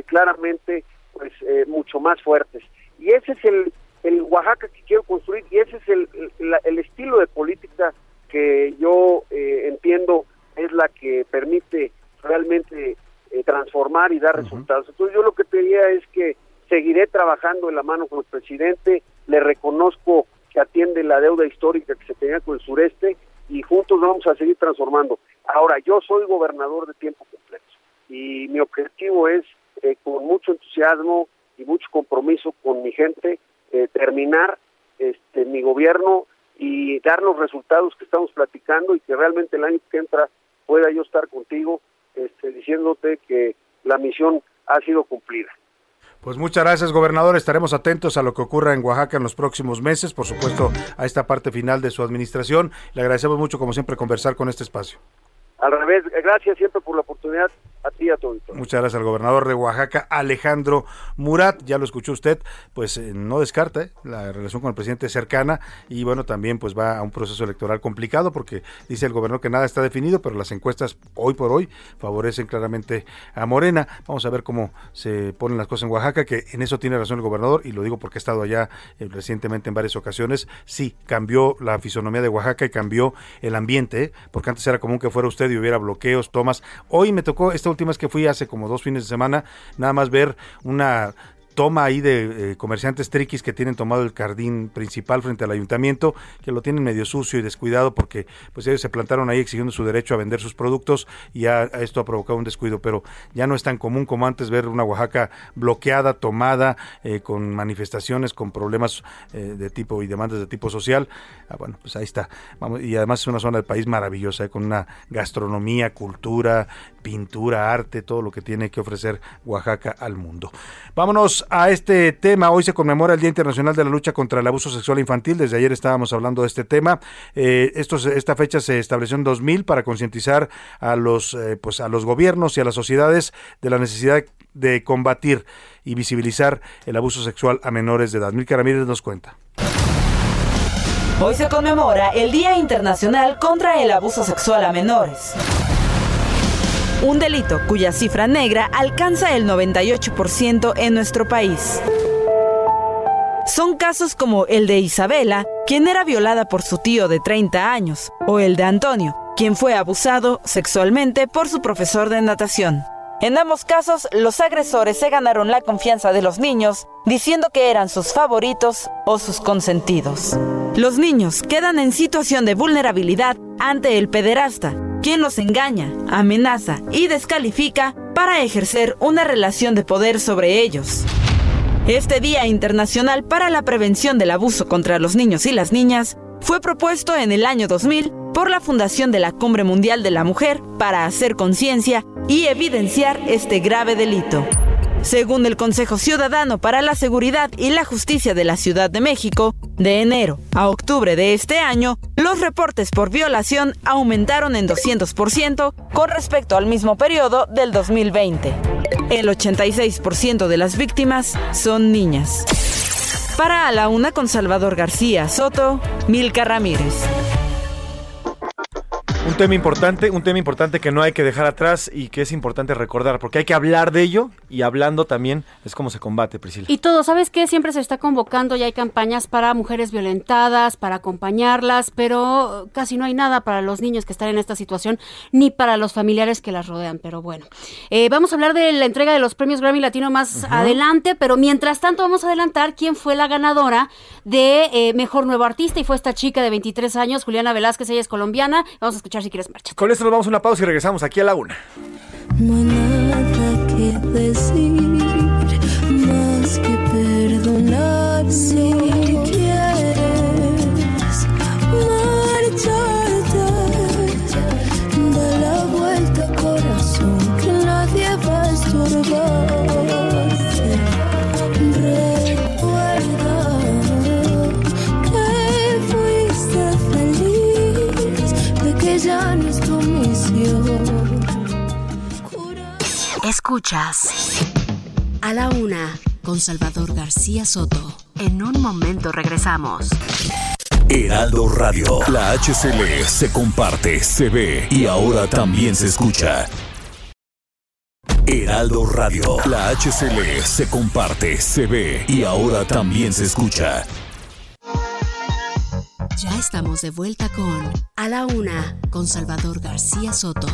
claramente pues eh, mucho más fuertes. Y ese es el, el Oaxaca que quiero construir y ese es el, el, estilo de política que yo eh, entiendo es la que permite realmente eh, transformar y dar resultados. Entonces yo lo que te diría es que seguiré trabajando en la mano con el presidente, le reconozco que atiende la deuda histórica que se tenía con el sureste y juntos vamos a seguir transformando. Ahora, yo soy gobernador de tiempo completo y mi objetivo es eh, con mucho entusiasmo y mucho compromiso con mi gente, eh, terminar este, mi gobierno y dar los resultados que estamos platicando y que realmente el año que entra pueda yo estar contigo este, diciéndote que la misión ha sido cumplida. Pues muchas gracias, gobernador. Estaremos atentos a lo que ocurra en Oaxaca en los próximos meses, por supuesto, a esta parte final de su administración. Le agradecemos mucho, como siempre, conversar con este espacio. Al revés, gracias siempre por la oportunidad a ti a todo. Muchas gracias al gobernador de Oaxaca, Alejandro Murat. Ya lo escuchó usted, pues eh, no descarta eh, la relación con el presidente cercana y bueno, también pues va a un proceso electoral complicado porque dice el gobernador que nada está definido, pero las encuestas hoy por hoy favorecen claramente a Morena. Vamos a ver cómo se ponen las cosas en Oaxaca, que en eso tiene razón el gobernador y lo digo porque he estado allá eh, recientemente en varias ocasiones. Sí, cambió la fisonomía de Oaxaca y cambió el ambiente, porque antes era común que fuera usted y hubiera bloqueos, tomas. Hoy me tocó esta última vez que fui hace como dos fines de semana, nada más ver una toma ahí de eh, comerciantes triquis que tienen tomado el jardín principal frente al ayuntamiento, que lo tienen medio sucio y descuidado porque pues ellos se plantaron ahí exigiendo su derecho a vender sus productos y esto ha provocado un descuido, pero ya no es tan común como antes ver una Oaxaca bloqueada, tomada, eh, con manifestaciones, con problemas eh, de tipo y demandas de tipo social. Ah, bueno, pues ahí está. Vamos, y además es una zona del país maravillosa, con una gastronomía, cultura, pintura, arte, todo lo que tiene que ofrecer Oaxaca al mundo. Vámonos a este tema. Hoy se conmemora el Día Internacional de la Lucha contra el Abuso Sexual Infantil. Desde ayer estábamos hablando de este tema. Eh, esta fecha se estableció en 2000 para concientizar a los, eh, pues a los gobiernos y a las sociedades de la necesidad de combatir y visibilizar el abuso sexual a menores de edad. Milka Ramírez nos cuenta. Hoy se conmemora el Día Internacional contra el Abuso Sexual a Menores un delito cuya cifra negra alcanza el 98% en nuestro país. Son casos como el de Isabela, quien era violada por su tío de 30 años, o el de Antonio, quien fue abusado sexualmente por su profesor de natación. En ambos casos, los agresores se ganaron la confianza de los niños, diciendo que eran sus favoritos o sus consentidos. Los niños quedan en situación de vulnerabilidad ante el pederasta, quien los engaña, amenaza y descalifica para ejercer una relación de poder sobre ellos. Este Día Internacional para la Prevención del Abuso contra los Niños y las Niñas fue propuesto en el año 2000 por la Fundación de la Cumbre Mundial de la Mujer para hacer conciencia y evidenciar este grave delito. Según el Consejo Ciudadano para la Seguridad y la Justicia de la Ciudad de México, de enero a octubre de este año, los reportes por violación aumentaron en 200% con respecto al mismo periodo del 2020. El 86% de las víctimas son niñas. Para a la una con Salvador García Soto, Milka Ramírez. Un tema importante, un tema importante que no hay que dejar atrás y que es importante recordar, porque hay que hablar de ello y hablando también es como se combate, Priscila. Y todo, ¿sabes qué? Siempre se está convocando y hay campañas para mujeres violentadas, para acompañarlas, pero casi no hay nada para los niños que están en esta situación, ni para los familiares que las rodean. Pero bueno, eh, vamos a hablar de la entrega de los premios Grammy Latino más adelante, pero mientras tanto vamos a adelantar quién fue la ganadora de eh, Mejor Nuevo Artista y fue esta chica de 23 años, Juliana Velázquez, ella es colombiana. Vamos a escuchar si quieres marcha. Con esto nos vamos a una pausa y regresamos aquí a la una. No hay nada que decir más que perdonar si quieres marcharte. Da la vuelta, corazón, que nadie va a estorbarte. Escuchas a la una con Salvador García Soto. En un momento regresamos. Heraldo Radio. La HCL se comparte, se ve y ahora también se escucha. Heraldo Radio. La HCL se comparte, se ve y ahora también se escucha. Ya estamos de vuelta con A la una con Salvador García Soto.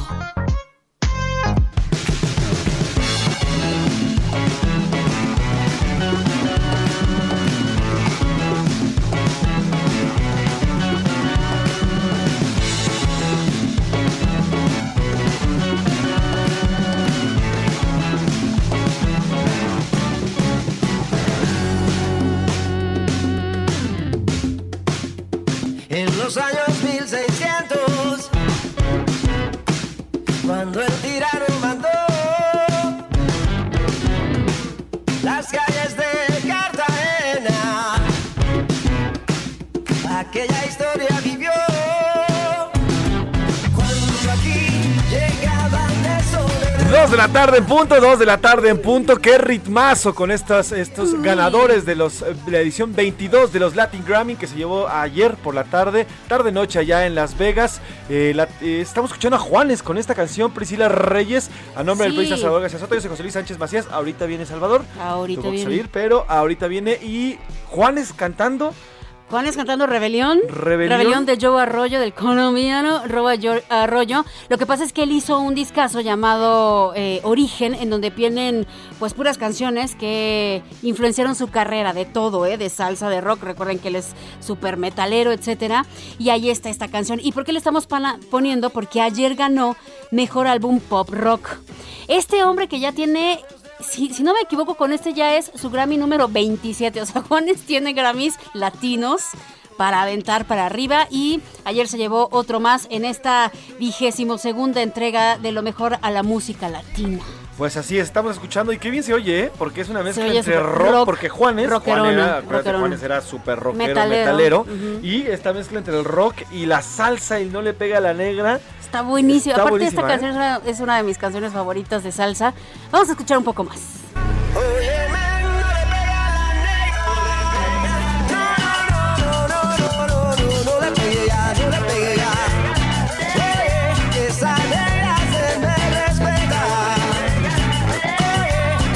La tarde en punto, dos de la tarde en punto. Qué ritmazo con estas, estos ganadores de los eh, la edición 22 de los Latin Grammy que se llevó ayer por la tarde, tarde noche allá en Las Vegas. Eh, la- eh, estamos escuchando a Juanes con esta canción, Priscila Reyes, a nombre del periodista Salvador García Soto. Yo soy José Luis Sánchez Macías. Ahorita viene Salvador. Ahorita Tuvo que viene. salir, pero ahorita viene y Juanes cantando. Juanes cantando Rebelión. Rebelión. de Joe Arroyo, del colombiano Yo- Arroyo. Lo que pasa es que él hizo un discazo llamado eh, Origen, en donde vienen pues puras canciones que influenciaron su carrera de todo, ¿eh? de salsa, de rock. Recuerden que él es súper metalero, etcétera. Y ahí está esta canción. ¿Y por qué le estamos poniendo? Porque ayer ganó Mejor Álbum Pop Rock. Este hombre que ya tiene si, si no me equivoco, con este ya es su Grammy número 27. O sea, Juanes tiene Grammys latinos para aventar para arriba y ayer se llevó otro más en esta vigésimo segunda entrega de lo mejor a la música latina. Pues así es, estamos escuchando y qué bien se oye, ¿eh? porque es una mezcla entre rock, rock, porque Juanes, Juan era. Juanes era súper rockero, Metalero, y esta mezcla entre el rock y la salsa y no le pega a la negra. Está buenísimo. Está Aparte, esta ¿eh? canción es una, es una de mis canciones favoritas de salsa. Vamos a escuchar un poco más.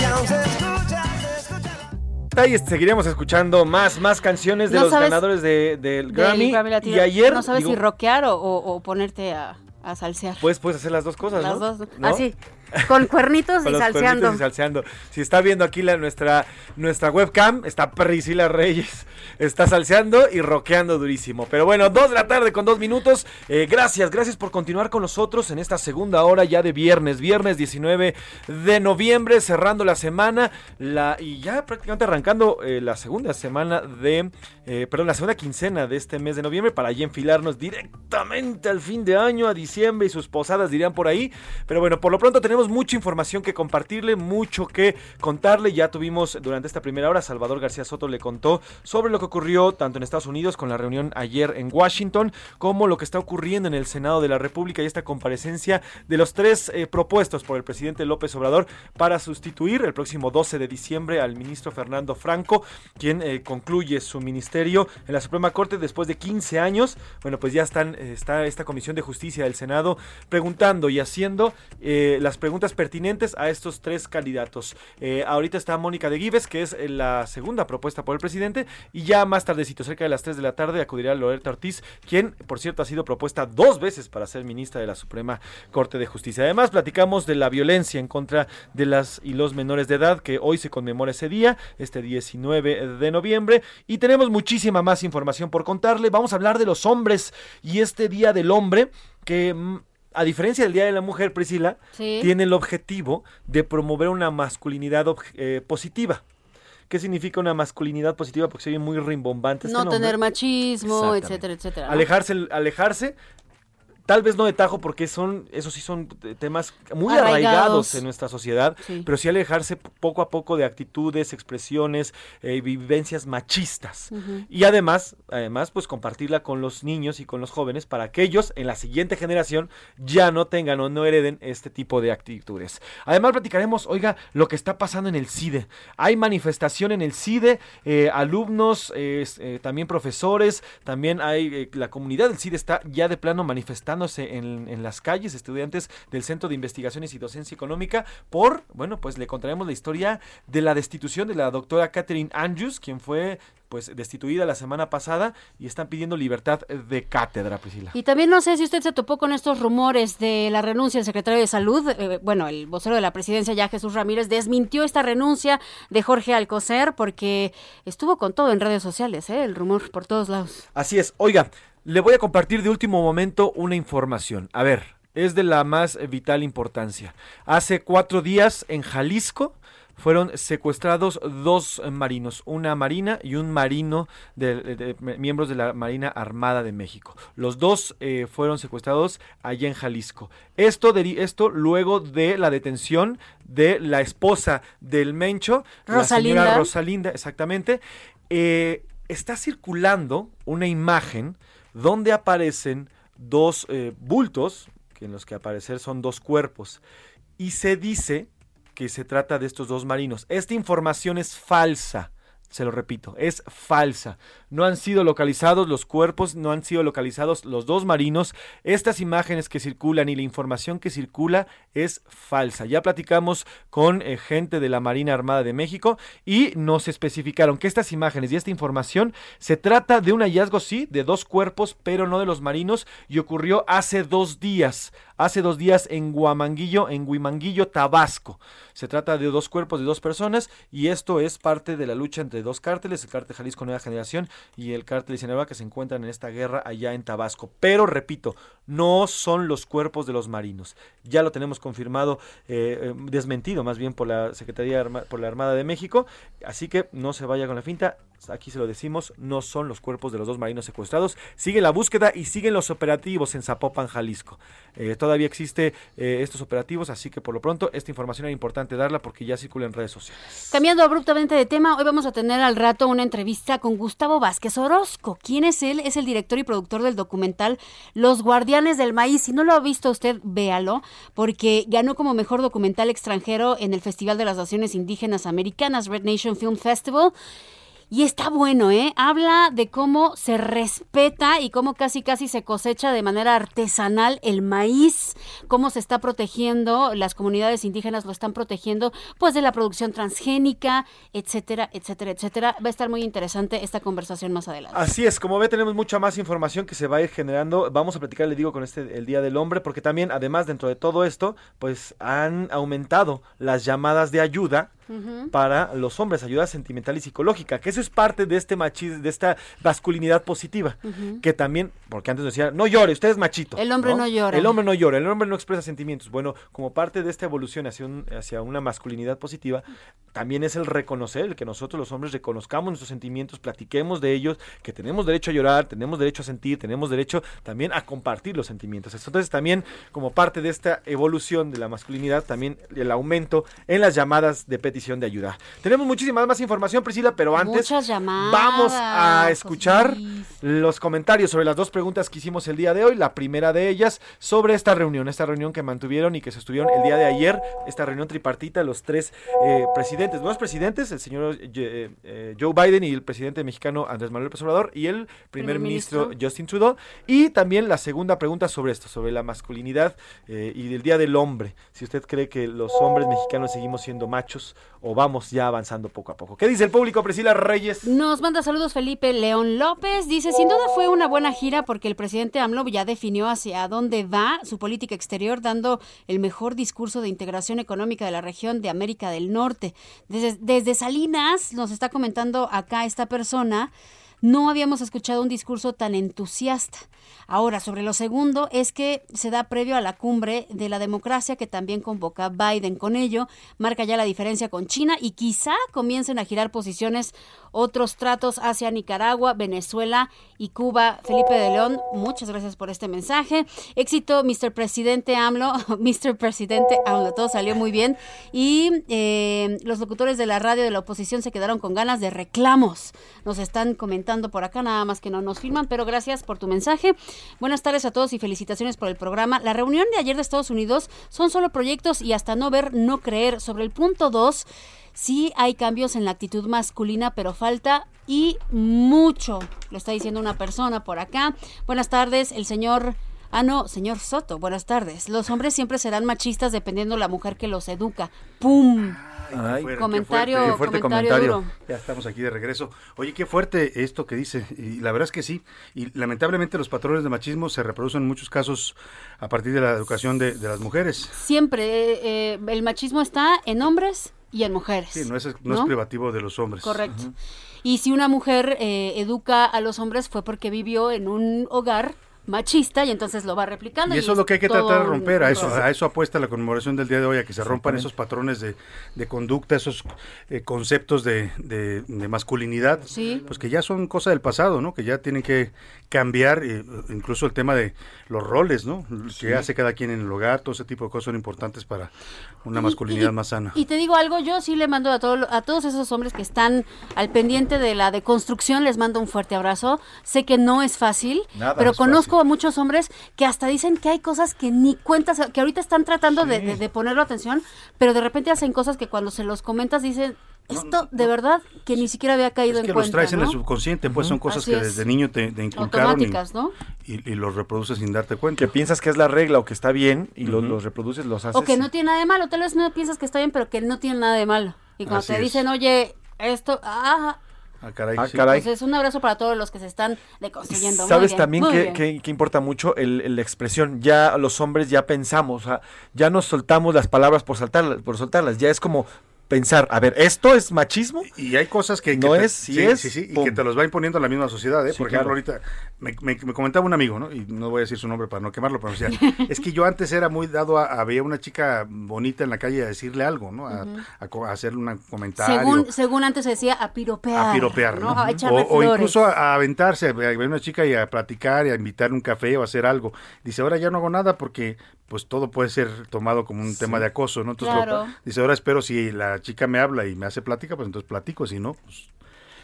Y aún se escucha, se escucha. Ahí seguiremos escuchando más, más canciones de No los sabes ganadores de- del Grammy. Grammy Latino. y ayer, No sabes digo, si rockear o, o- o ponerte a, A salsear. Pues puedes hacer las dos cosas, Las ¿no? dos. ¿No? Así. Con cuernitos Con y los salseando. cuernitos y salseando. Si está viendo aquí la, nuestra, nuestra webcam, está Priscila Reyes. Está salseando y rockeando durísimo. Pero bueno, dos de la tarde con dos minutos. Eh, gracias, gracias por continuar con nosotros en esta segunda hora ya de viernes. Viernes 19 de noviembre, cerrando la semana. La, y ya prácticamente arrancando eh, la segunda semana de. eh, perdón, la segunda quincena de este mes de noviembre para ya enfilarnos directamente al fin de año, a diciembre y sus posadas dirían por ahí. Pero bueno, por lo pronto tenemos mucha información que compartirle, mucho que contarle. Ya tuvimos durante esta primera hora, Salvador García Soto le contó sobre lo que ocurrió tanto en Estados Unidos con la reunión ayer en Washington, como lo que está ocurriendo en el Senado de la República y esta comparecencia de los tres eh, propuestos por el presidente López Obrador para sustituir el próximo 12 de diciembre al ministro Fernando Franco, quien eh, concluye su ministerio en la Suprema Corte después de 15 años. Bueno, pues ya están, eh, está esta Comisión de Justicia del Senado preguntando y haciendo las preguntas pertinentes a estos tres candidatos. Eh, ahorita está Mónica de Gives, que es eh, la segunda propuesta por el presidente, y ya más tardecito, cerca de las 3 de la tarde, acudirá Loretta Ortiz, quien, por cierto, ha sido propuesta dos veces para ser ministra de la Suprema Corte de Justicia. Además, platicamos de la violencia en contra de las y los menores de edad, que hoy se conmemora ese día, este 19 de noviembre, y tenemos muchísima más información por contarle. Vamos a hablar de los hombres y este Día del Hombre, que... a diferencia del Día de la Mujer, Priscila, Sí. tiene el objetivo de promover una masculinidad eh, positiva. ¿Qué significa una masculinidad positiva? Porque se oye muy rimbombante. este no nombre. tener machismo, etcétera, etcétera. ¿no? Alejarse, alejarse, tal vez no de tajo, porque son, esos sí son temas muy Arraigados. arraigados en nuestra sociedad, Sí. pero sí alejarse poco a poco de actitudes, expresiones, eh, vivencias machistas. Y además, además, pues compartirla con los niños y con los jóvenes para que ellos en la siguiente generación ya no tengan o no hereden este tipo de actitudes. Además, platicaremos, oiga, lo que está pasando en el CIDE. Hay manifestación en el CIDE, eh, alumnos, eh, también profesores, también hay, eh, la comunidad del CIDE está ya de plano manifestándose en, en las calles, estudiantes del Centro de Investigaciones y Docencia Económica, por, bueno, pues le contaremos la historia de la destitución de la doctora Catherine Andrews, quien fue pues destituida la semana pasada y están pidiendo libertad de cátedra, Priscila. Y también no sé si usted se topó con estos rumores de la renuncia del secretario de Salud. Eh, bueno, el vocero de la presidencia, ya Jesús Ramírez, desmintió esta renuncia de Jorge Alcocer porque estuvo con todo en redes sociales, ¿eh? el rumor por todos lados. Así es. Oiga, le voy a compartir de último momento una información. A ver, es de la más vital importancia. Hace cuatro días en Jalisco fueron secuestrados dos marinos, una marina y un marino de, de- de- miembros de la Marina Armada de México. Los dos eh, fueron secuestrados allá en Jalisco. Esto, esto luego de la detención de la esposa del Mencho, la Rosalinda. señora Rosalinda, exactamente. Eh, está circulando una imagen donde aparecen dos eh, bultos, que en los que aparecer son dos cuerpos, y se dice que se trata de estos dos marinos. Esta información es falsa. Se lo repito, es falsa. No han sido localizados los cuerpos, no han sido localizados los dos marinos. Estas imágenes que circulan y la información que circula es falsa. Ya platicamos con eh, gente de la Marina Armada de México y nos especificaron que estas imágenes y esta información se trata de un hallazgo, sí, de dos cuerpos, pero no de los marinos y ocurrió hace dos días. Hace dos días en Guamanguillo, en Huimanguillo, Tabasco. Se trata de dos cuerpos de dos personas y esto es parte de la lucha entre dos cárteles, el cártel Jalisco Nueva Generación y el cártel Sinaloa que se encuentran en esta guerra allá en Tabasco. Pero repito, no son los cuerpos de los marinos. Ya lo tenemos confirmado, eh, eh, desmentido más bien por la Secretaría por la Armada de México. Así que no se vaya con la finta. Aquí se lo decimos, no son los cuerpos de los dos marinos secuestrados. Sigue la búsqueda y siguen los operativos en Zapopan, Jalisco. Eh, todavía existe eh, estos operativos, así que por lo pronto esta información era importante darla porque ya circula en redes sociales. Cambiando abruptamente de tema, hoy vamos a tener al rato una entrevista con Gustavo Vázquez Orozco. ¿Quién es él? Es el director y productor del documental Los Guardianes del Maíz. Si no lo ha visto usted, véalo, porque ganó como mejor documental extranjero en el Festival de las Naciones Indígenas Americanas, Red Nation Film Festival. Y está bueno, ¿eh? Habla de cómo se respeta y cómo casi casi se cosecha de manera artesanal el maíz, cómo se está protegiendo, las comunidades indígenas lo están protegiendo, pues de la producción transgénica, etcétera, etcétera, etcétera. Va a estar muy interesante esta conversación más adelante. Así es, como ve, tenemos mucha más información que se va a ir generando. Vamos a platicar, le digo, con este el Día del Hombre, porque también, además, dentro de todo esto, pues han aumentado las llamadas de ayuda para los hombres, ayuda sentimental y psicológica, que eso es parte de este machismo, de esta masculinidad positiva, que también, porque antes decía, no llore, usted es machito. El hombre no, llora. El hombre no llora, el hombre no expresa sentimientos. Bueno, como parte de esta evolución hacia, un, hacia una masculinidad positiva, también es el reconocer, el que nosotros los hombres reconozcamos nuestros sentimientos, platiquemos de ellos, que tenemos derecho a llorar, tenemos derecho a sentir, tenemos derecho también a compartir los sentimientos. Entonces también como parte de esta evolución de la masculinidad, también el aumento en las llamadas de petición de ayuda. Tenemos muchísima más información, Priscila, pero antes vamos a escuchar los comentarios sobre las dos preguntas que hicimos el día de hoy. La primera de ellas sobre esta reunión, esta reunión que mantuvieron y que se estuvieron el día de ayer, esta reunión tripartita, los tres eh, presidentes, dos presidentes, el señor eh, eh, Joe Biden y el presidente mexicano Andrés Manuel López Obrador y el primer, ministro, Justin Trudeau. Y también la segunda pregunta sobre esto, sobre la masculinidad y el Día del Hombre. Si usted cree que los hombres mexicanos seguimos siendo machos o vamos ya avanzando poco a poco. ¿Qué dice el público, Priscila Reyes? Nos manda saludos Felipe León López. Dice, sin duda fue una buena gira porque el presidente AMLO ya definió hacia dónde va su política exterior, dando el mejor discurso de integración económica de la región de América del Norte. Desde, desde Salinas nos está comentando acá esta persona. No habíamos escuchado un discurso tan entusiasta. Ahora, sobre lo segundo, es que se da previo a la cumbre de la democracia que también convoca Biden. Con ello, marca ya la diferencia con China y quizá comiencen a girar posiciones otros tratos hacia Nicaragua, Venezuela y Cuba. Felipe de León, muchas gracias por este mensaje. Éxito, Mr. Presidente AMLO, Mr. Presidente AMLO, todo salió muy bien. Y eh, los locutores de la radio de la oposición se quedaron con ganas de reclamos. Nos están comentando por acá, nada más que no nos firman, pero gracias por tu mensaje. Buenas tardes a todos y felicitaciones por el programa. La reunión de ayer de Estados Unidos son solo proyectos y hasta no ver, no creer. Sobre el punto 2, sí hay cambios en la actitud masculina, pero falta y mucho. Lo está diciendo una persona por acá. Buenas tardes, el señor... Ah, no, señor Soto, buenas tardes. Los hombres siempre serán machistas dependiendo la mujer que los educa. ¡Pum! Ay, comentario, qué fuerte, comentario. Ya estamos aquí de regreso. Oye, qué fuerte esto que dice. Y la verdad es que sí. Y lamentablemente los patrones de machismo se reproducen en muchos casos a partir de la educación de, de las mujeres. Siempre eh, el machismo está en hombres y en mujeres. Sí, no es, no, es privativo de los hombres. Correcto. Y si una mujer eh, educa a los hombres fue porque vivió en un hogar machista y entonces lo va replicando. Y eso y es lo que hay que tratar de romper, a eso, a eso apuesta la conmemoración del día de hoy, a que se rompan esos patrones de, de conducta, esos eh, conceptos de, de, de masculinidad, sí. pues que ya son cosa del pasado, ¿no? Que ya tienen que cambiar, eh, incluso el tema de los roles, ¿no? Sí. Que hace cada quien en el hogar, todo ese tipo de cosas son importantes para una masculinidad y, más sana. Y te digo algo, yo sí le mando a, todo, a todos esos hombres que están al pendiente de la deconstrucción, les mando un fuerte abrazo. Sé que no es fácil, Nada pero es conozco fácil. a muchos hombres que hasta dicen que hay cosas que ni cuentas, que ahorita están tratando sí. de, de, de ponerlo atención, pero de repente hacen cosas que cuando se los comentas dicen, esto no, no, de verdad que ni siquiera había caído es que en los cuenta. traes ¿no? en el subconsciente, pues son cosas Así que es. desde niño te, te inculcaron Automáticas, y, ¿no? y, y, los reproduces sin darte cuenta. Que piensas que es la regla o que está bien y uh -huh. los, los, reproduces, los haces. O que no tiene nada de malo, tal vez no piensas que está bien, pero que no tiene nada de malo. Y cuando Así te es. dicen, oye, esto, ah, Ah, caray, ah, sí. caray. Entonces, un abrazo para todos los que se están deconstruyendo. Sabes bien, también que, que, que, importa mucho el, el, la expresión. Ya los hombres ya pensamos, o sea, ya nos soltamos las palabras por, saltarlas, por soltarlas. Ya es como pensar, a ver, ¿esto es machismo? Y hay cosas que, no te, es, sí, sí, es. Sí, sí, y que te los va imponiendo la misma sociedad, ¿eh? Sí, Por ejemplo, claro. ahorita me, me, me, comentaba un amigo, ¿no? Y no voy a decir su nombre para no quemarlo, pero decía, es que yo antes era muy dado a, a ver una chica bonita en la calle a decirle algo, ¿no? A, uh -huh. a, a hacerle un comentario. Según, según antes se decía, a piropear. A piropear, ¿no? ¿no? A echarle o, flores. o incluso a, a aventarse, a ver una chica y a platicar y a invitarle un café o a hacer algo. Dice, ahora ya no hago nada porque pues todo puede ser tomado como un sí. tema de acoso, ¿no? Entonces, claro. lo, dice, ahora espero si la chica me habla y me hace plática, pues entonces platico, si no, pues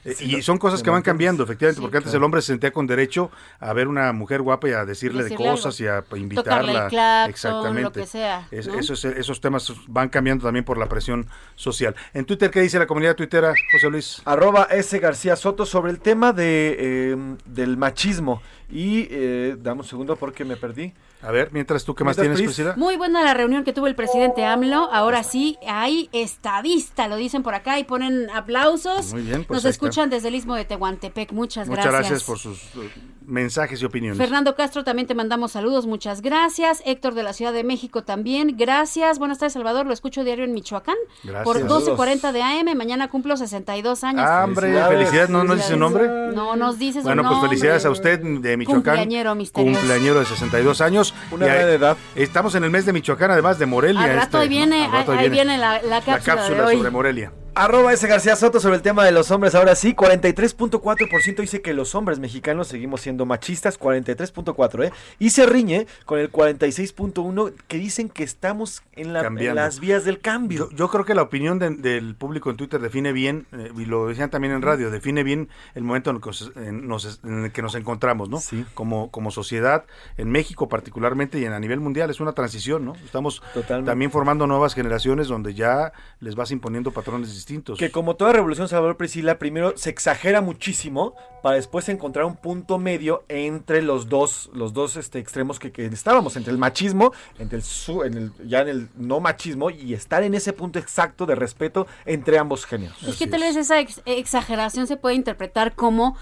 Eh, y son cosas que van cambiando, efectivamente, porque antes el hombre se sentía con derecho a ver una mujer guapa y a decirle, de cosas y a invitarla. el claxon, Exactamente. lo que sea, esos, esos temas van cambiando también por la presión social. En Twitter, ¿qué dice la comunidad tuitera, José Luis? Arroba S. García Soto sobre el tema de, eh, del machismo. Y eh, dame un segundo porque me perdí. A ver, mientras tú, ¿qué más tienes, Pris. Priscila? Muy buena la reunión que tuvo el presidente AMLO. Ahora sí, hay estadista, lo dicen por acá y ponen aplausos. Muy bien, pues Nos está. escuchan desde el Istmo de Tehuantepec. Muchas, Muchas gracias, por sus mensajes y opiniones. Fernando Castro, también te mandamos saludos, muchas gracias. Héctor de la Ciudad de México también, gracias. Buenas tardes, Salvador, lo escucho diario en Michoacán. Gracias. Por Saludos. 12.40 de AM, mañana cumplo 62 años. Ah, hombre, felicidades, ¿no, no dice su nombre? No nos dices su Bueno, pues nombre. felicidades a usted de Michoacán. Cumpleañero misterioso. Cumpleañero de 62 años. Una buena edad. Estamos en el mes de Michoacán, además de Morelia. Al rato este, ahí viene, ¿no? Al rato ahí, ahí viene la, la la cápsula, cápsula de hoy. sobre Morelia. Arroba S. García Soto sobre el tema de los hombres. Ahora sí, 43.4% dice que los hombres mexicanos seguimos siendo machistas, 43.4, ¿eh? Y se riñe con el 46.1 que dicen que estamos en, la- en las vías del cambio. Yo, yo creo que la opinión de- del público en Twitter define bien, eh, y lo decían también en radio, define bien el momento en el que nos, en nos- en el que nos encontramos, ¿no? Como, como sociedad, en México particularmente y en, a nivel mundial, es una transición, ¿no? Estamos también formando nuevas generaciones donde ya les vas imponiendo patrones distintos. Que como toda revolución, Salvador Priscila, primero se exagera muchísimo para después encontrar un punto medio entre los dos, los dos este, extremos que, que estábamos, entre el machismo, entre el, su- en el ya en el no machismo y estar en ese punto exacto de respeto entre ambos géneros. Es que tal vez esa ex- exageración se puede interpretar como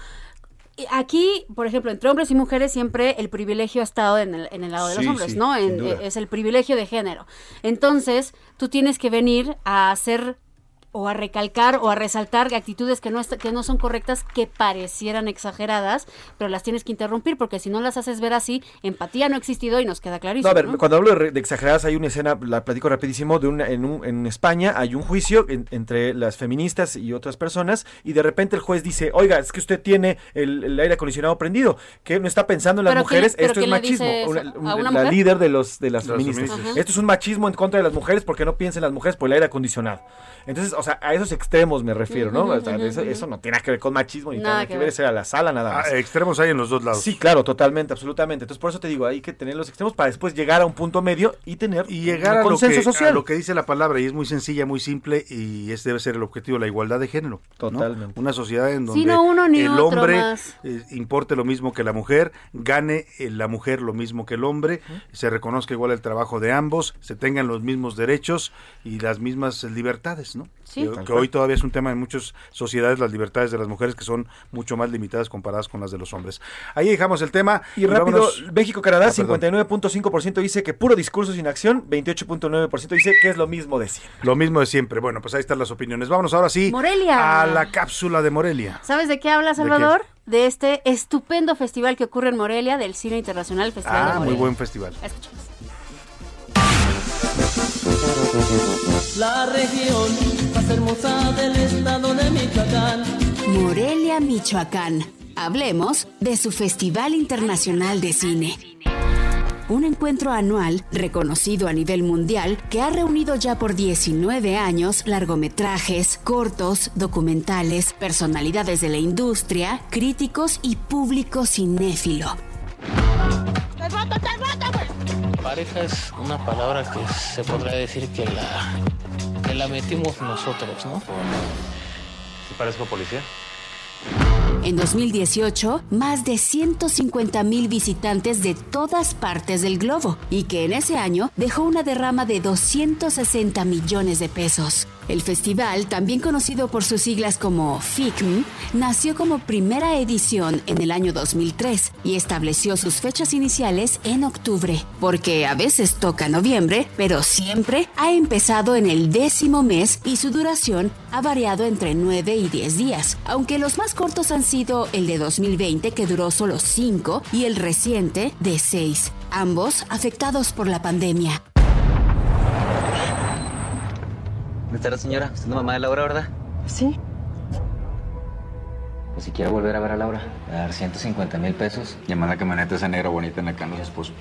aquí, por ejemplo, entre hombres y mujeres siempre el privilegio ha estado en el, en el lado de los hombres, sí, ¿no? En- eh, es el privilegio de género. Entonces, tú tienes que venir a hacer o a recalcar o a resaltar actitudes que no, est- que no son correctas, que parecieran exageradas, pero las tienes que interrumpir porque si no las haces ver así, empatía no ha existido y nos queda No, clarísimo. a ver, ¿no? cuando hablo de, re- de exageradas hay una escena, la platico rapidísimo, de una, en, un- en España hay un juicio en- entre las feministas y otras personas y de repente el juez dice, oiga, es que usted tiene el, el aire acondicionado prendido, que no está pensando en las ¿Pero quién- mujeres, esto es machismo. Una- ¿A un- una la mujer? líder de, los, de las Las feministas. feministas. Esto es un machismo en contra de las mujeres porque no piensan las mujeres por el aire acondicionado. Entonces, o sea, a esos extremos me refiero, ¿no? O sea, eso, no tiene nada que ver con machismo ni Nada que ver, era la sala nada más. Ah, extremos hay en los dos lados. Sí, claro, totalmente, absolutamente. Entonces, por eso te digo, hay que tener los extremos para después llegar a un punto medio y tener y llegar un a lo, consenso que, social. a lo que dice la palabra y es muy sencilla, muy simple y ese debe ser el objetivo, la igualdad de género. ¿no? Totalmente. Una sociedad en donde Sí, no uno ni el hombre más. eh, importe lo mismo que la mujer, gane eh, la mujer lo mismo que el hombre, se reconozca igual el trabajo de ambos, se tengan los mismos derechos y las mismas eh, libertades, ¿no? Sí. Que- hoy todavía es un tema en muchas sociedades, las libertades de las mujeres que son mucho más limitadas comparadas con las de los hombres. Ahí dejamos el tema. Y rápido, México-Canadá, Ah, perdón. 59.5% dice que puro discurso sin acción, 28.9% dice que es lo mismo de siempre. Lo mismo de siempre. Bueno, pues ahí están las opiniones. Vámonos ahora sí Morelia. a la cápsula de Morelia. ¿Sabes de qué habla? Salvador? De, este estupendo festival que ocurre en Morelia, del Cine Internacional Festival de Ah, muy Morelia. buen festival. Escuchemos. La región más hermosa del estado de Michoacán. Morelia, Michoacán. Hablemos de su Festival Internacional de Cine. Un encuentro anual reconocido a nivel mundial que ha reunido ya por 19 años largometrajes, cortos, documentales, personalidades de la industria, críticos y público cinéfilo. Pareja es una palabra que se podría decir que la, que la metimos nosotros, ¿no? ¿Sí parezco policía? En 2018, más de 150 mil visitantes de todas partes del globo y que en ese año dejó una derrama de 260 millones de pesos. El festival, también conocido por sus siglas como FICM, nació como primera edición en el año 2003 y estableció sus fechas iniciales en octubre, porque a veces toca noviembre, pero siempre ha empezado en el décimo mes y su duración ha variado entre 9 y 10 días, aunque los más cortos han sido el de 2020 que duró solo 5 y el reciente de 6, ambos afectados por la pandemia. Buenas tardes, señora. ¿Usted es la mamá de Laura, verdad? Sí. Pues si quiere volver a ver a Laura, a dar 150 mil pesos. Y manda camioneta esa negra bonita en la que anda su esposo.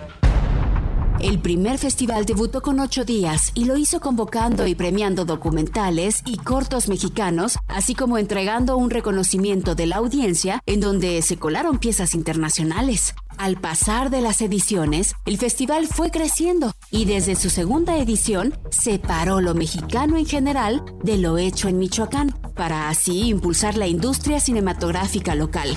El primer festival debutó con ocho días y lo hizo convocando y premiando documentales y cortos mexicanos, así como entregando un reconocimiento de la audiencia en donde se colaron piezas internacionales. Al pasar de las ediciones, el festival fue creciendo y desde su segunda edición separó lo mexicano en general de lo hecho en Michoacán, para así impulsar la industria cinematográfica local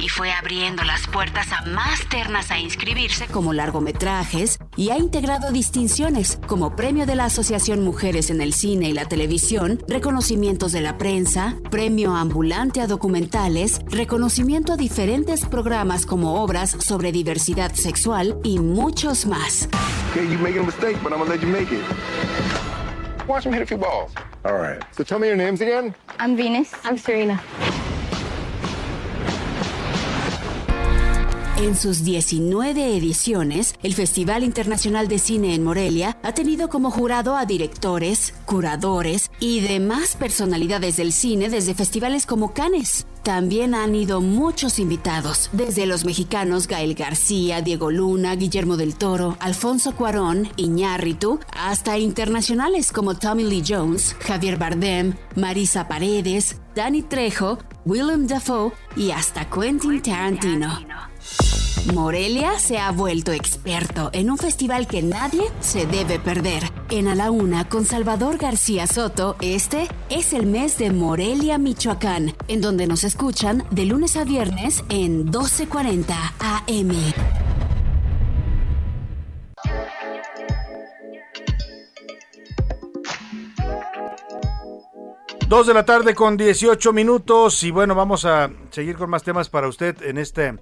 y fue abriendo las puertas a más ternas a inscribirse como largometrajes y ha integrado distinciones como Premio de la Asociación Mujeres en el Cine y la Televisión, reconocimientos de la prensa, Premio Ambulante a documentales, reconocimiento a diferentes programas como obras sobre diversidad sexual y muchos más. Okay, you making a mistake, but I'm gonna let you make it. Watch him hit a few balls. All right. So tell me your names again. I'm Venus. I'm Serena. En sus 19 ediciones, el Festival Internacional de Cine en Morelia ha tenido como jurado a directores, curadores y demás personalidades del cine desde festivales como Cannes. También han ido muchos invitados, desde los mexicanos Gael García, Diego Luna, Guillermo del Toro, Alfonso Cuarón, Iñárritu, hasta internacionales como Tommy Lee Jones, Javier Bardem, Marisa Paredes, Danny Trejo, Willem Dafoe y hasta Quentin Tarantino. Morelia se ha vuelto experto en un festival que nadie se debe perder. En A la Una con Salvador García Soto, este es el mes de Morelia, Michoacán, en donde nos escuchan de lunes a viernes en 1240 AM. Dos de la tarde con 18 minutos y bueno, vamos a seguir con más temas para usted en este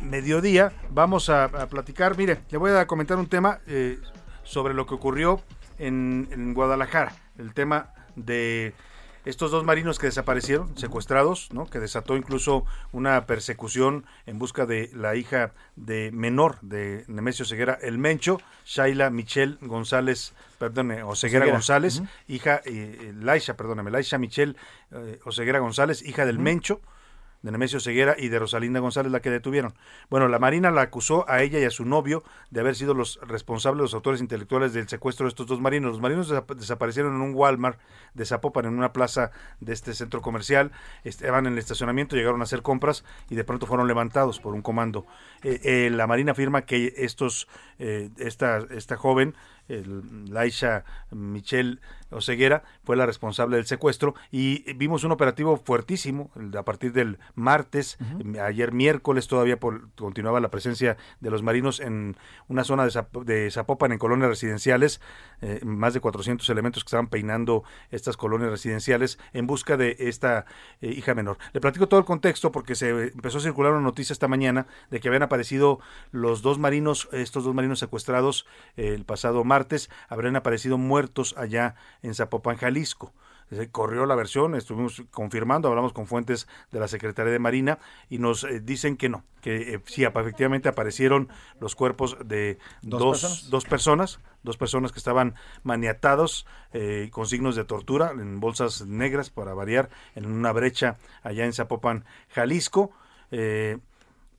mediodía. Vamos a, a platicar, mire, le voy a comentar un tema eh, sobre lo que ocurrió en, en Guadalajara, el tema de estos dos marinos que desaparecieron, secuestrados, ¿no? que desató incluso una persecución en busca de la hija de menor de Nemesio Ceguera, el Mencho, Shaila Michelle González, perdón, eh, Oseguera Ceguera. González, hija, eh, Laisha, perdóname, Laisha Michelle eh, Oseguera González, hija del Mencho, de Nemesio Ceguera y de Rosalinda González, la que detuvieron. Bueno, la Marina la acusó a ella y a su novio de haber sido los responsables, los autores intelectuales del secuestro de estos dos marinos. Los marinos desap- desaparecieron en un Walmart de Zapopan, en una plaza de este centro comercial. Estaban en el estacionamiento, llegaron a hacer compras y de pronto fueron levantados por un comando. Eh, eh, la Marina afirma que estos, eh, esta, esta joven, el Laisha Michelle Oseguera, fue la responsable del secuestro y vimos un operativo fuertísimo a partir del martes, ayer miércoles todavía por- continuaba la presencia de los marinos en una zona de, Zap- de Zapopan en colonias residenciales, eh, más de 400 elementos que estaban peinando estas colonias residenciales en busca de esta eh, hija menor. Le platico todo el contexto porque se empezó a circular una noticia esta mañana de que habían aparecido los dos marinos, estos dos marinos secuestrados eh, el pasado martes, habrían aparecido muertos allá en Zapopan, Jalisco. Se corrió la versión, estuvimos confirmando, hablamos con fuentes de la Secretaría de Marina y nos eh, dicen que no, que eh, sí, efectivamente aparecieron los cuerpos de ¿Dos dos, personas? dos personas, dos personas que estaban maniatados eh, con signos de tortura en bolsas negras para variar en una brecha allá en Zapopan, Jalisco. Eh,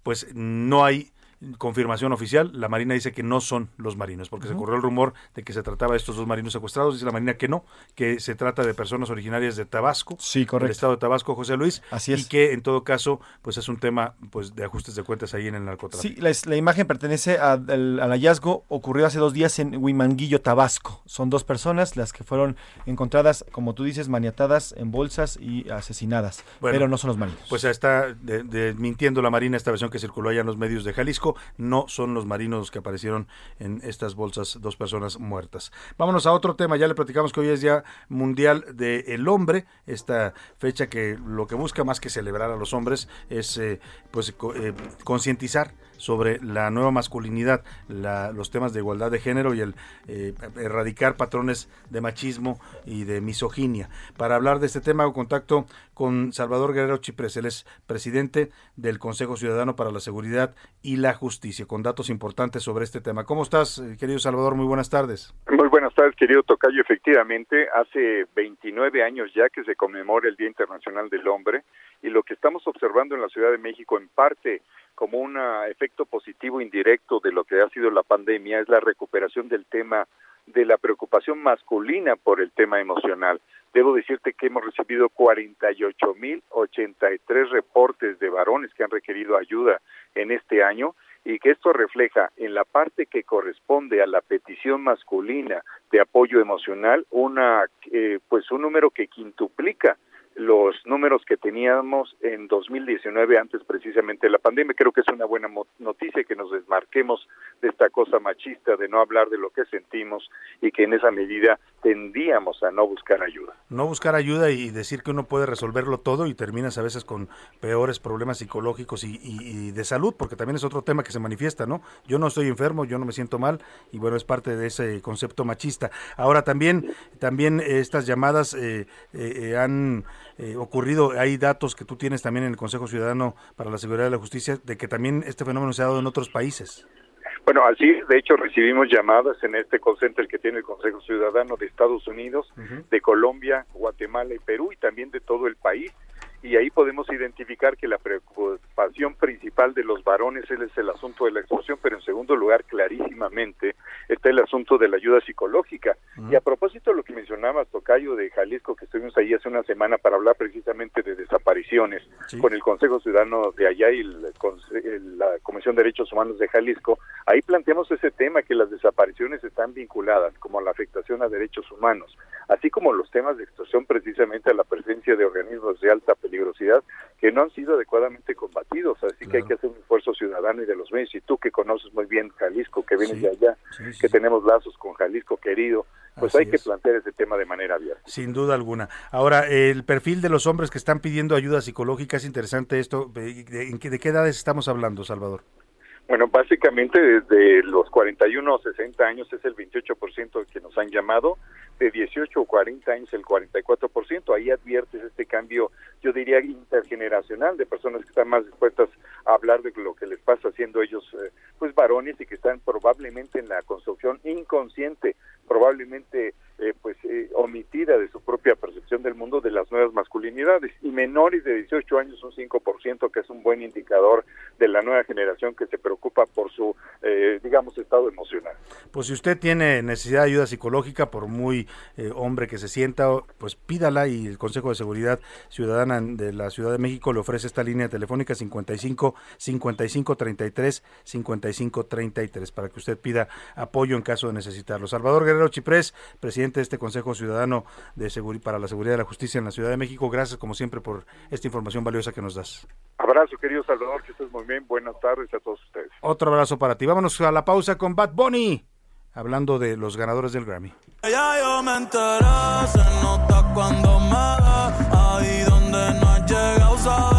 pues no hay confirmación oficial. La Marina dice que no son los marinos, porque se corrió el rumor de que se trataba de estos dos marinos secuestrados. Dice la Marina que no, que se trata de personas originarias de Tabasco, Sí, correcto. del estado de Tabasco, José Luis, Así y es. que en todo caso, pues es un tema pues de ajustes de cuentas ahí en el narcotráfico. Sí, la, la imagen pertenece a- al, al hallazgo ocurrió hace dos días en Huimanguillo, Tabasco. Son dos personas las que fueron encontradas, como tú dices, maniatadas en bolsas y asesinadas. Bueno, pero no son los marinos. Pues está de- desmintiendo la Marina esta versión que circuló allá en los medios de Jalisco. No son los marinos los que aparecieron en estas bolsas, dos personas muertas. Vámonos a otro tema. Ya le platicamos que hoy es Día Mundial del Hombre. Esta fecha que lo que busca más que celebrar a los hombres es eh, pues eh, concientizar sobre la nueva masculinidad, la- los temas de igualdad de género y el eh, erradicar patrones de machismo y de misoginia. Para hablar de este tema hago contacto con Salvador Guerrero Chiprés, él es presidente del Consejo Ciudadano para la Seguridad y la Justicia, con datos importantes sobre este tema. ¿Cómo estás, eh, querido Salvador? Muy buenas tardes. Muy buenas tardes, querido Tocayo. Efectivamente, hace 29 años ya que se conmemora el Día Internacional del Hombre y lo que estamos observando en la Ciudad de México en parte como un ah, efecto positivo indirecto de lo que ha sido la pandemia es la recuperación del tema de la preocupación masculina por el tema emocional. Debo decirte que hemos recibido 48.083 reportes de varones que han requerido ayuda en este año y que esto refleja en la parte que corresponde a la petición masculina de apoyo emocional una eh, pues un número que quintuplica los números que teníamos en 2019 antes precisamente de la pandemia. Creo que es una buena noticia que nos desmarquemos de esta cosa machista de no hablar de lo que sentimos y que en esa medida tendíamos a no buscar ayuda. No buscar ayuda y decir que uno puede resolverlo todo y terminas a veces con peores problemas psicológicos y, y de salud, porque también es otro tema que se manifiesta, ¿no? Yo no estoy enfermo, yo no me siento mal y bueno, es parte de ese concepto machista. Ahora también, también estas llamadas eh, eh, eh han eh, ocurrido, hay datos que tú tienes también en el Consejo Ciudadano para la Seguridad de la Justicia, de que también este fenómeno se ha dado en otros países. Bueno, así, de hecho, recibimos llamadas en este call center que tiene el Consejo Ciudadano de Estados Unidos, de Colombia, Guatemala y Perú y también de todo el país y ahí podemos identificar que la preocupación principal de los varones es el asunto de la extorsión, pero en segundo lugar, clarísimamente, está el asunto de la ayuda psicológica. Y a propósito de lo que mencionabas, Tocayo, de Jalisco, que estuvimos ahí hace una semana para hablar precisamente de desapariciones con el Consejo Ciudadano de allá y la Comisión de Derechos Humanos de Jalisco, ahí planteamos ese tema, que las desapariciones están vinculadas como la afectación a derechos humanos, así como los temas de extorsión precisamente a la presencia de organismos de alta peligrosidad que no han sido adecuadamente combatidos. Así que hay que hacer un esfuerzo ciudadano y de los medios. Y tú que conoces muy bien Jalisco, que vienes de allá, que tenemos lazos con Jalisco querido, pues hay que plantear ese tema de manera abierta. Sin duda alguna. Ahora, el perfil de los hombres que están pidiendo ayuda psicológica es interesante esto. ¿De, de qué edades estamos hablando, Salvador? Bueno, básicamente desde los 41 o 60 años es el 28% que nos han llamado, de 18 o 40 años el 44%. Ahí adviertes este cambio, yo diría intergeneracional, de personas que están más dispuestas a hablar de lo que les pasa siendo ellos eh, pues varones y que están probablemente en la construcción inconsciente, probablemente eh, pues eh, omitida de su propia percepción del mundo de las nuevas masculinidades y menores de 18 años un 5% que es un buen indicador de la nueva generación que se preocupa por su eh, digamos estado emocional. Pues si usted tiene necesidad de ayuda psicológica por muy hombre que se sienta pues pídala y el Consejo de Seguridad Ciudadana de la Ciudad de México le ofrece esta línea telefónica 55 55 33 55 33 para que usted pida apoyo en caso de necesitarlo. Salvador Guerrero Chiprés, presidente de este Consejo Ciudadano de para la Seguridad de la Justicia en la Ciudad de México. Gracias, como siempre, por esta información valiosa que nos das. Abrazo, querido Salvador, que estés muy bien. Buenas tardes a todos ustedes. Otro abrazo para ti. Vámonos a la pausa con Bad Bunny, hablando de los ganadores del Grammy. Ya yo me enteré, se nota cuando me ahí donde no has llegado, sabes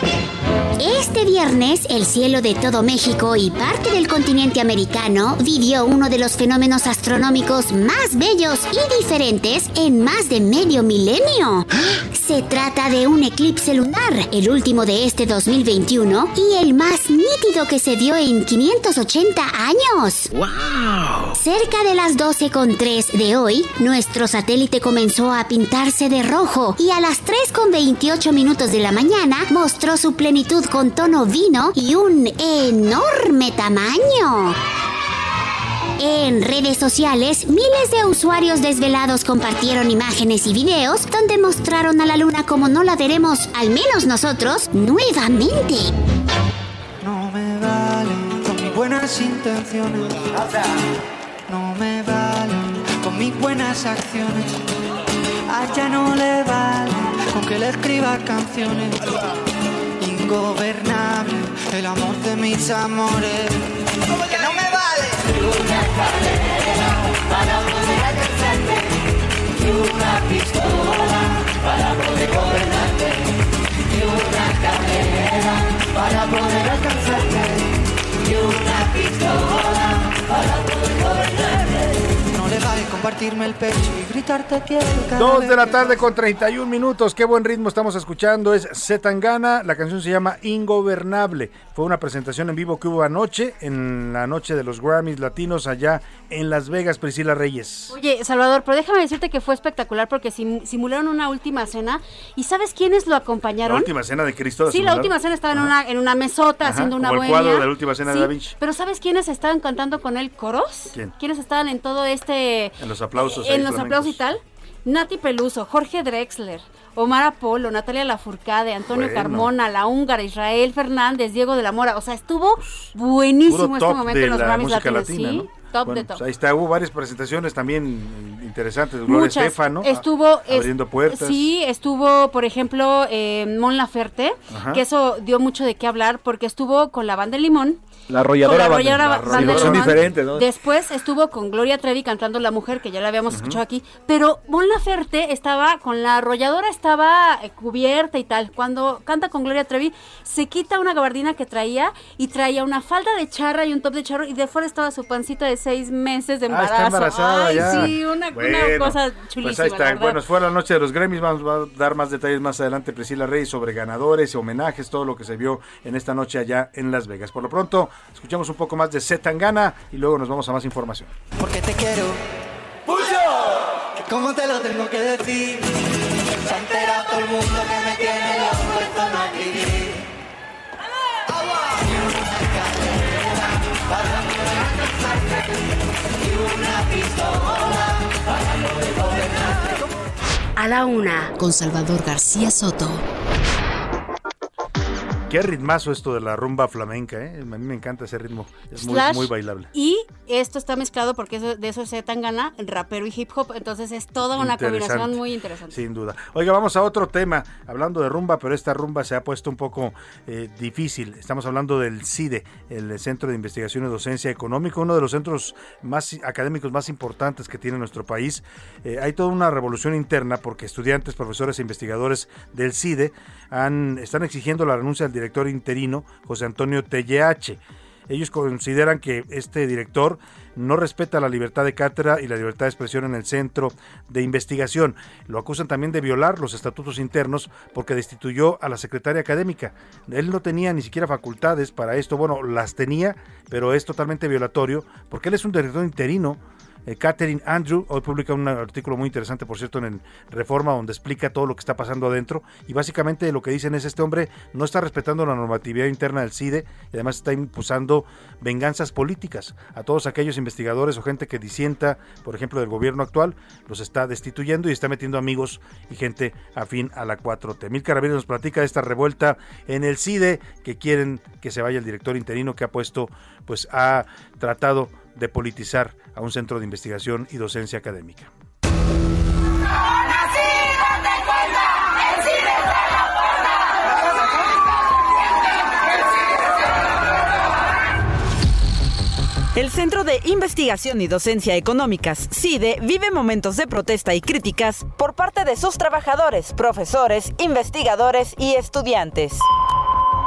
Este viernes, el cielo de todo México y parte del continente americano vivió uno de los fenómenos astronómicos más bellos y diferentes en más de medio milenio. Se trata de un eclipse lunar, el último de este 2021 y el más nítido que se dio en 580 años. ¡Wow! Cerca de las 12.3 de hoy, nuestro satélite comenzó a pintarse de rojo y a las 3.28 minutos de la mañana mostró su plenitud con tono vino y un enorme tamaño. En redes sociales, miles de usuarios desvelados compartieron imágenes y videos donde mostraron a la luna como no la veremos, al menos nosotros, nuevamente. No me vale con mis buenas intenciones. No me vale con mis buenas acciones. A ella no le vale, aunque le escriba canciones. Ingobernable, el amor de mis amores. Que no me vale. Una cadena para poder alcanzarte y una pistola para poder gobernarte y una cadena para poder alcanzarte y una pistola para poder compartirme el pecho y gritarte quiero Dos de la tarde con 31 minutos. Qué buen ritmo estamos escuchando. Es Zetangana. La canción se llama Ingobernable. Fue una presentación en vivo que hubo anoche, en la noche de los Grammys latinos allá en Las Vegas, Priscila Reyes. Oye, Salvador, pero déjame decirte que fue espectacular porque sim- simularon una última cena. ¿Y sabes quiénes lo La acompañaron? última cena de Cristo. Sí, la última cena estaba en una, en una mesota Ajá, haciendo una como el bohemia. cuadro de la última cena de Da Vinci. Pero ¿sabes quiénes estaban cantando con él coros? ¿Quién? ¿Quiénes estaban en todo este... En los aplausos. en los flamencos. aplausos y tal? Nati Peluso, Jorge Drexler, Omar Apolo, Natalia Lafourcade, Antonio Bueno. Carmona, La Húngara, Israel Fernández, Diego de la Mora. O sea, estuvo buenísimo este momento en los la Grammys Latinos. latina, sí, ¿no? top Bueno, de top. pues ahí está, hubo varias presentaciones también interesantes. Gloria Muchas. Estefano. Estuvo es- abriendo puertas. Sí, estuvo, por ejemplo, eh, Mon Laferte, Ajá. que eso dio mucho de qué hablar porque estuvo con la banda de Limón. La arrolladora Con la arrolladora Son diferentes, ¿no? Después estuvo con Gloria Trevi cantando La Mujer, que ya la habíamos escuchado aquí. Pero Mon Laferte estaba con la arrolladora, estaba eh, cubierta y tal. Cuando canta con Gloria Trevi, se quita una gabardina que traía y traía una falda de charra y un top de charro. Y de fuera estaba su pancita de seis meses de Ah, embarazo. está embarazada Ay, ya. sí, una, una Bueno, cosa chulísima. Pues ahí está. verdad. Bueno, fue la noche de los Grammys. Vamos a dar más detalles más adelante, Priscila Reyes, sobre ganadores, homenajes, todo lo que se vio en esta noche allá en Las Vegas. Por lo pronto, escuchamos un poco más de Zetangana y luego nos vamos a más información. Porque te quiero. ¿Cómo te lo tengo que decir? Se entera todo el mundo que me tiene loco esto no es vivir. A la una, con Salvador García Soto. Qué ritmazo esto de la rumba flamenca, ¿eh? A mí me encanta ese ritmo. Es muy, Slash. muy bailable. Y esto está mezclado porque eso- de eso se tan gana rapero y hip hop. Entonces es toda una combinación muy interesante. Sin duda. Oiga, vamos a otro tema, hablando de rumba, pero esta rumba se ha puesto un poco eh, difícil. Estamos hablando del CIDE, el Centro de Investigación y Docencia Económica, uno de los centros más académicos más importantes que tiene nuestro país. Eh, hay toda una revolución interna porque estudiantes, profesores e investigadores del CIDE han, están exigiendo la renuncia del director interino, José Antonio TLH. Ellos consideran que este director no respeta la libertad de cátedra y la libertad de expresión en el centro de investigación. Lo acusan también de violar los estatutos internos porque destituyó a la secretaria académica. Él no tenía ni siquiera facultades para esto. Bueno, las tenía, pero es totalmente violatorio porque él es un director interino. Eh, Catherine Andrew hoy publica un artículo muy interesante, por cierto, en Reforma, donde explica todo lo que está pasando adentro. Y básicamente lo que dicen es este hombre no está respetando la normatividad interna del CIDE y además está impulsando venganzas políticas a todos aquellos investigadores o gente que disienta, por ejemplo, del gobierno actual, los está destituyendo y está metiendo amigos y gente afín a la 4T. Mil Carabineros nos platica de esta revuelta en el CIDE que quieren que se vaya el director interino que ha puesto, pues ha tratado de politizar a un centro de investigación y docencia académica. El Centro de Investigación y Docencia Económicas, CIDE, vive momentos de protesta y críticas por parte de sus trabajadores, profesores, investigadores y estudiantes.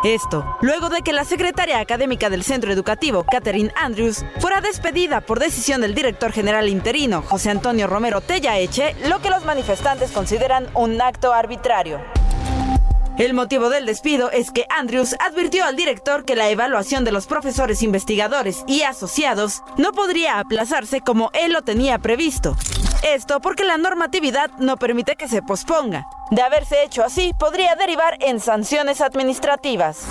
Esto, luego de que la secretaria académica del centro educativo, Catherine Andrews, fuera despedida por decisión del director general interino, José Antonio Romero Tellaeche, lo que los manifestantes consideran un acto arbitrario. El motivo del despido es que Andrews advirtió al director que la evaluación de los profesores investigadores y asociados no podría aplazarse como él lo tenía previsto. Esto porque la normatividad no permite que se posponga. De haberse hecho así, podría derivar en sanciones administrativas.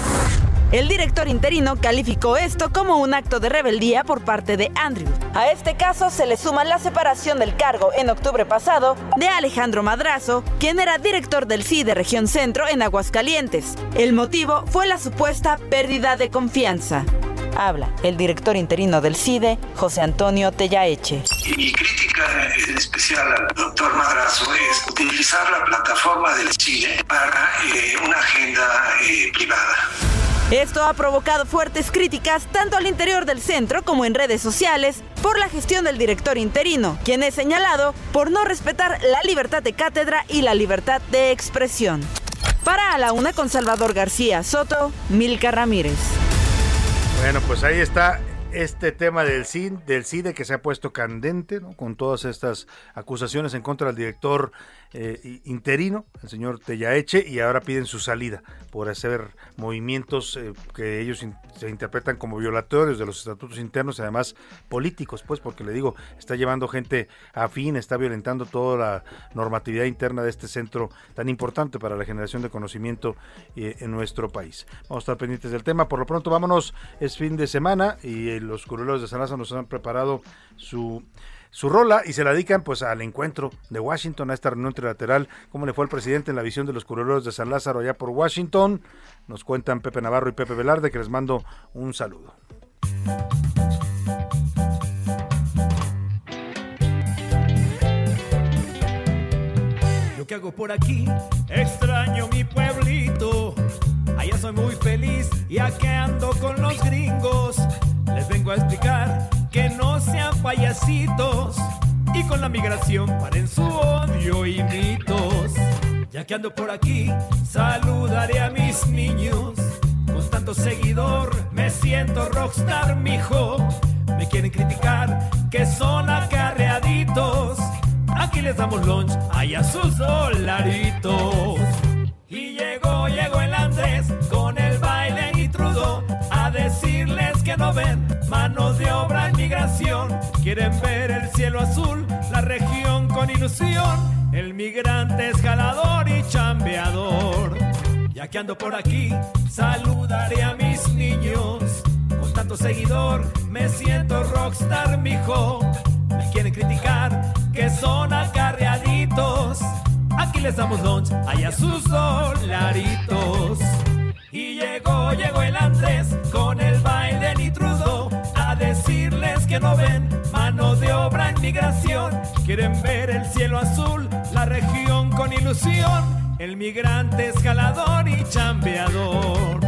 El director interino calificó esto como un acto de rebeldía por parte de Andrew. A este caso se le suma la separación del cargo en octubre pasado de Alejandro Madrazo, quien era director del CIDE Región Centro en Aguascalientes. El motivo fue la supuesta pérdida de confianza. Habla el director interino del CIDE, José Antonio Tellaeche. Y mi crítica en especial al doctor Madrazo es utilizar la plataforma del CIDE para eh, una agenda eh, privada. Esto ha provocado fuertes críticas tanto al interior del centro como en redes sociales por la gestión del director interino, quien es señalado por no respetar la libertad de cátedra y la libertad de expresión. Para a la una con Salvador García Soto, Milka Ramírez. Bueno, pues ahí está este tema del CID, del CIDE que se ha puesto candente, ¿no? con todas estas acusaciones en contra del director eh, interino, el señor Tellaeche, y ahora piden su salida por hacer movimientos eh, que ellos se interpretan como violatorios de los estatutos internos, y además políticos, pues, porque le digo, está llevando gente afín, está violentando toda la normatividad interna de este centro tan importante para la generación de conocimiento eh, en nuestro país. Vamos a estar pendientes del tema. Por lo pronto, vámonos, es fin de semana y eh, los curuleros de Lázaro nos han preparado su su rola y se la dedican pues al encuentro de Washington, a esta reunión trilateral, cómo le fue al presidente en la visión de los curuleros de San Lázaro allá por Washington. Nos cuentan Pepe Navarro y Pepe Velarde que les mando un saludo. Yo que hago por aquí, extraño mi pueblito. Allá soy muy feliz y aquí ando con los gringos. Les vengo a explicar que no sean payasitos y con la migración paren su odio y mitos. Ya que ando por aquí, saludaré a mis niños. Con tanto seguidor, me siento rockstar, mijo. Me quieren criticar que son acarreaditos. Aquí les damos lunch, allá sus dolaritos. Y llegó, llegó el Andrés con el baile decirles que no ven mano de obra en migración. Quieren ver el cielo azul, la región con ilusión. El migrante escalador y chambeador. Ya que ando por aquí, saludaré a mis niños. Con tanto seguidor, me siento rockstar, mijo. Me quieren criticar que son acarreaditos. Aquí les damos lunch, allá sus dolaritos. Y llegó, llegó el Andrés con el baile y a decirles que no ven mano de obra en migración. Quieren ver el cielo azul, la región con ilusión. El migrante escalador y chambeador.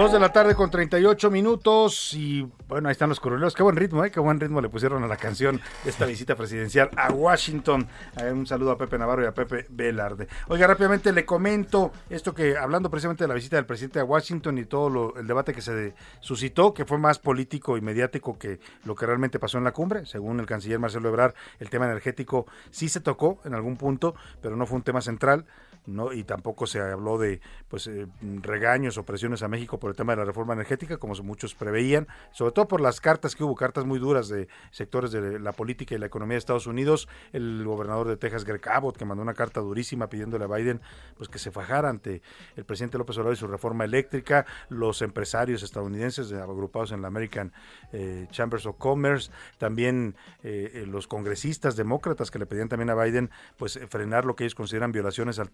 Dos de la tarde con 38 minutos y bueno, ahí están los curuleros. Qué buen ritmo, ¿eh? Qué buen ritmo le pusieron a la canción de esta visita presidencial a Washington. Eh, un saludo a Pepe Navarro y a Pepe Velarde. Oiga, rápidamente le comento esto que hablando precisamente de la visita del presidente a Washington y todo lo- el debate que se suscitó, que fue más político y mediático que lo que realmente pasó en la cumbre. Según el canciller Marcelo Ebrard, el tema energético sí se tocó en algún punto, pero no fue un tema central. No, y tampoco se habló de pues eh, regaños o presiones a México por el tema de la reforma energética, como muchos preveían, sobre todo por las cartas que hubo, cartas muy duras de sectores de la política y la economía de Estados Unidos, el gobernador de Texas, Greg Abbott, que mandó una carta durísima pidiéndole a Biden pues que se fajara ante el presidente López Obrador y su reforma eléctrica, los empresarios estadounidenses eh, agrupados en la American eh, Chambers of Commerce, también eh, los congresistas demócratas que le pedían también a Biden pues frenar lo que ellos consideran violaciones al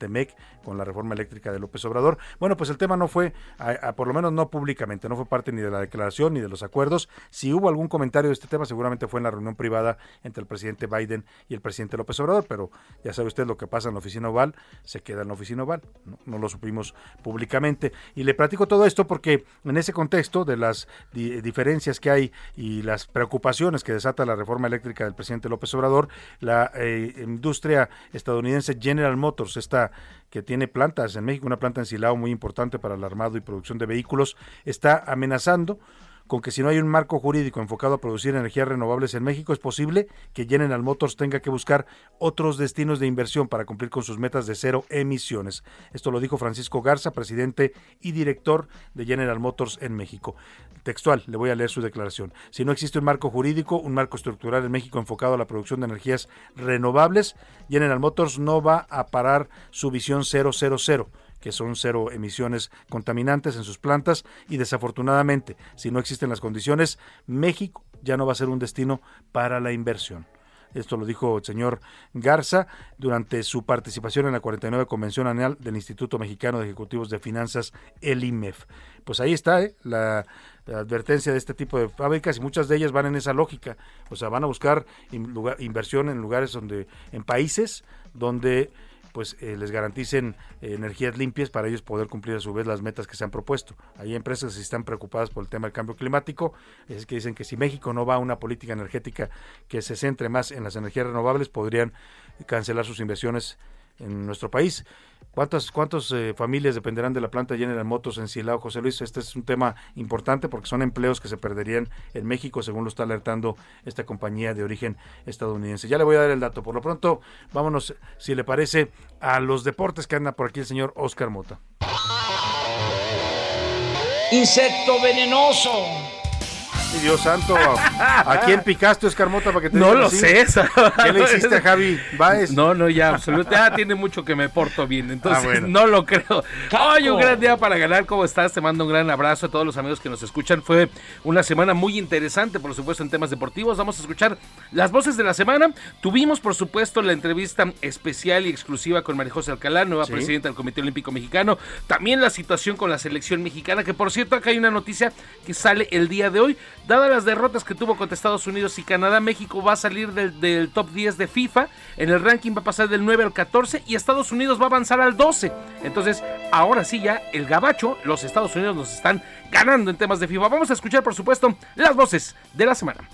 Con la reforma eléctrica de López Obrador. Bueno, pues el tema no fue, por lo menos no públicamente, no fue parte ni de la declaración ni de los acuerdos. Si hubo algún comentario de este tema, seguramente fue en la reunión privada entre el presidente Biden y el presidente López Obrador, pero ya sabe usted lo que pasa en la oficina oval, se queda en la oficina oval, no, lo supimos públicamente. Y le platico todo esto porque en ese contexto de las di- diferencias que hay y las preocupaciones que desata la reforma eléctrica del presidente López Obrador, la eh, industria estadounidense General Motors, esta que tiene plantas en México, una planta en Silao muy importante para el armado y producción de vehículos, está amenazando con que si no hay un marco jurídico enfocado a producir energías renovables en México, es posible que General Motors tenga que buscar otros destinos de inversión para cumplir con sus metas de cero emisiones. Esto lo dijo Francisco Garza, presidente y director de General Motors en México. Textual, le voy a leer su declaración. Si no existe un marco jurídico, un marco estructural en México enfocado a la producción de energías renovables, General Motors no va a parar su visión 000 que son cero emisiones contaminantes en sus plantas y desafortunadamente, si no existen las condiciones, México ya no va a ser un destino para la inversión. Esto lo dijo el señor Garza durante su participación en la 49 Convención Anual del Instituto Mexicano de Ejecutivos de Finanzas, el IMEF. Pues ahí está ¿eh? la, advertencia de este tipo de fábricas y muchas de ellas van en esa lógica. O sea, van a buscar inversión en lugares donde, en países donde pues eh, les garanticen eh, energías limpias para ellos poder cumplir a su vez las metas que se han propuesto. Hay empresas que están preocupadas por el tema del cambio climático, es que dicen que si México no va a una política energética que se centre más en las energías renovables, podrían cancelar sus inversiones en nuestro país. ¿Cuántas, cuántas eh, familias dependerán de la planta General Motors en Silao, José Luis? Este es un tema importante porque son empleos que se perderían en México, según lo está alertando esta compañía de origen estadounidense. Ya le voy a dar el dato. Por lo pronto, vámonos, si le parece, a los deportes que anda por aquí el señor Oscar Mota. Insecto venenoso. Ay, Dios santo, ¿a quién picaste, Oscar Mota, para que te No lo así? sé. esa- ¿Qué le hiciste a Javi Baez? No, no, ya, absolutamente. Ah, tiene mucho que me porto bien. Entonces, Ah, bueno. no lo creo. Oye, un gran día para ganar. ¿Cómo estás? Te mando un gran abrazo a todos los amigos que nos escuchan. Fue una semana muy interesante, por supuesto, en temas deportivos. Vamos a escuchar las voces de la semana. Tuvimos, por supuesto, la entrevista especial y exclusiva con María José Alcalá, nueva Sí. presidenta del Comité Olímpico Mexicano. También la situación con la selección mexicana, que por cierto, acá hay una noticia que sale el día de hoy. Dadas las derrotas que tuvo contra Estados Unidos y Canadá, México va a salir del, del top 10 de FIFA. En el ranking va a pasar del 9 al 14 y Estados Unidos va a avanzar al 12. Entonces, ahora sí ya el gabacho, los Estados Unidos nos están ganando en temas de FIFA. Vamos a escuchar, por supuesto, las voces de la semana.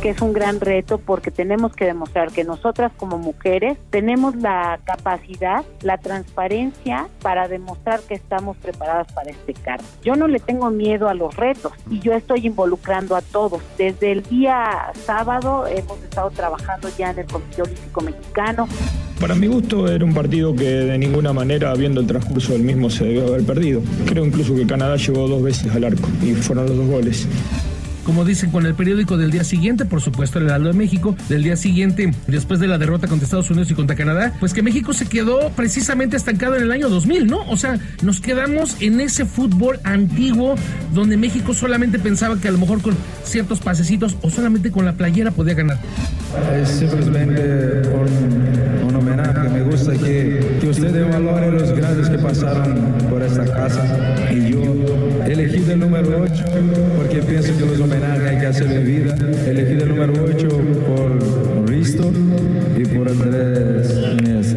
Que es un gran reto porque tenemos que demostrar que nosotras como mujeres tenemos la capacidad, la transparencia para demostrar que estamos preparadas para este cargo. Yo no le tengo miedo a los retos y yo estoy involucrando a todos. Desde el día sábado hemos estado trabajando ya en el Comité Olímpico Mexicano. Para mi gusto era un partido que de ninguna manera, viendo el transcurso del mismo, se debió haber perdido. Creo incluso que Canadá llegó dos veces al arco y fueron los dos goles. Como dicen con el periódico del día siguiente, por supuesto el Heraldo de México, del día siguiente, después de la derrota contra Estados Unidos y contra Canadá, pues que México se quedó precisamente estancado en el año 2000, ¿no? O sea, nos quedamos en ese fútbol antiguo donde México solamente pensaba que a lo mejor con ciertos pasecitos o solamente con la playera podía ganar. Es simplemente un, homenaje. Me gusta que, que usted valore los grandes que pasaron por esta casa. Y yo elegí el número 8 porque pienso que los homenajes hay que hacer en vida. Elegí el número 8 por Risto y por Andrés Núñez.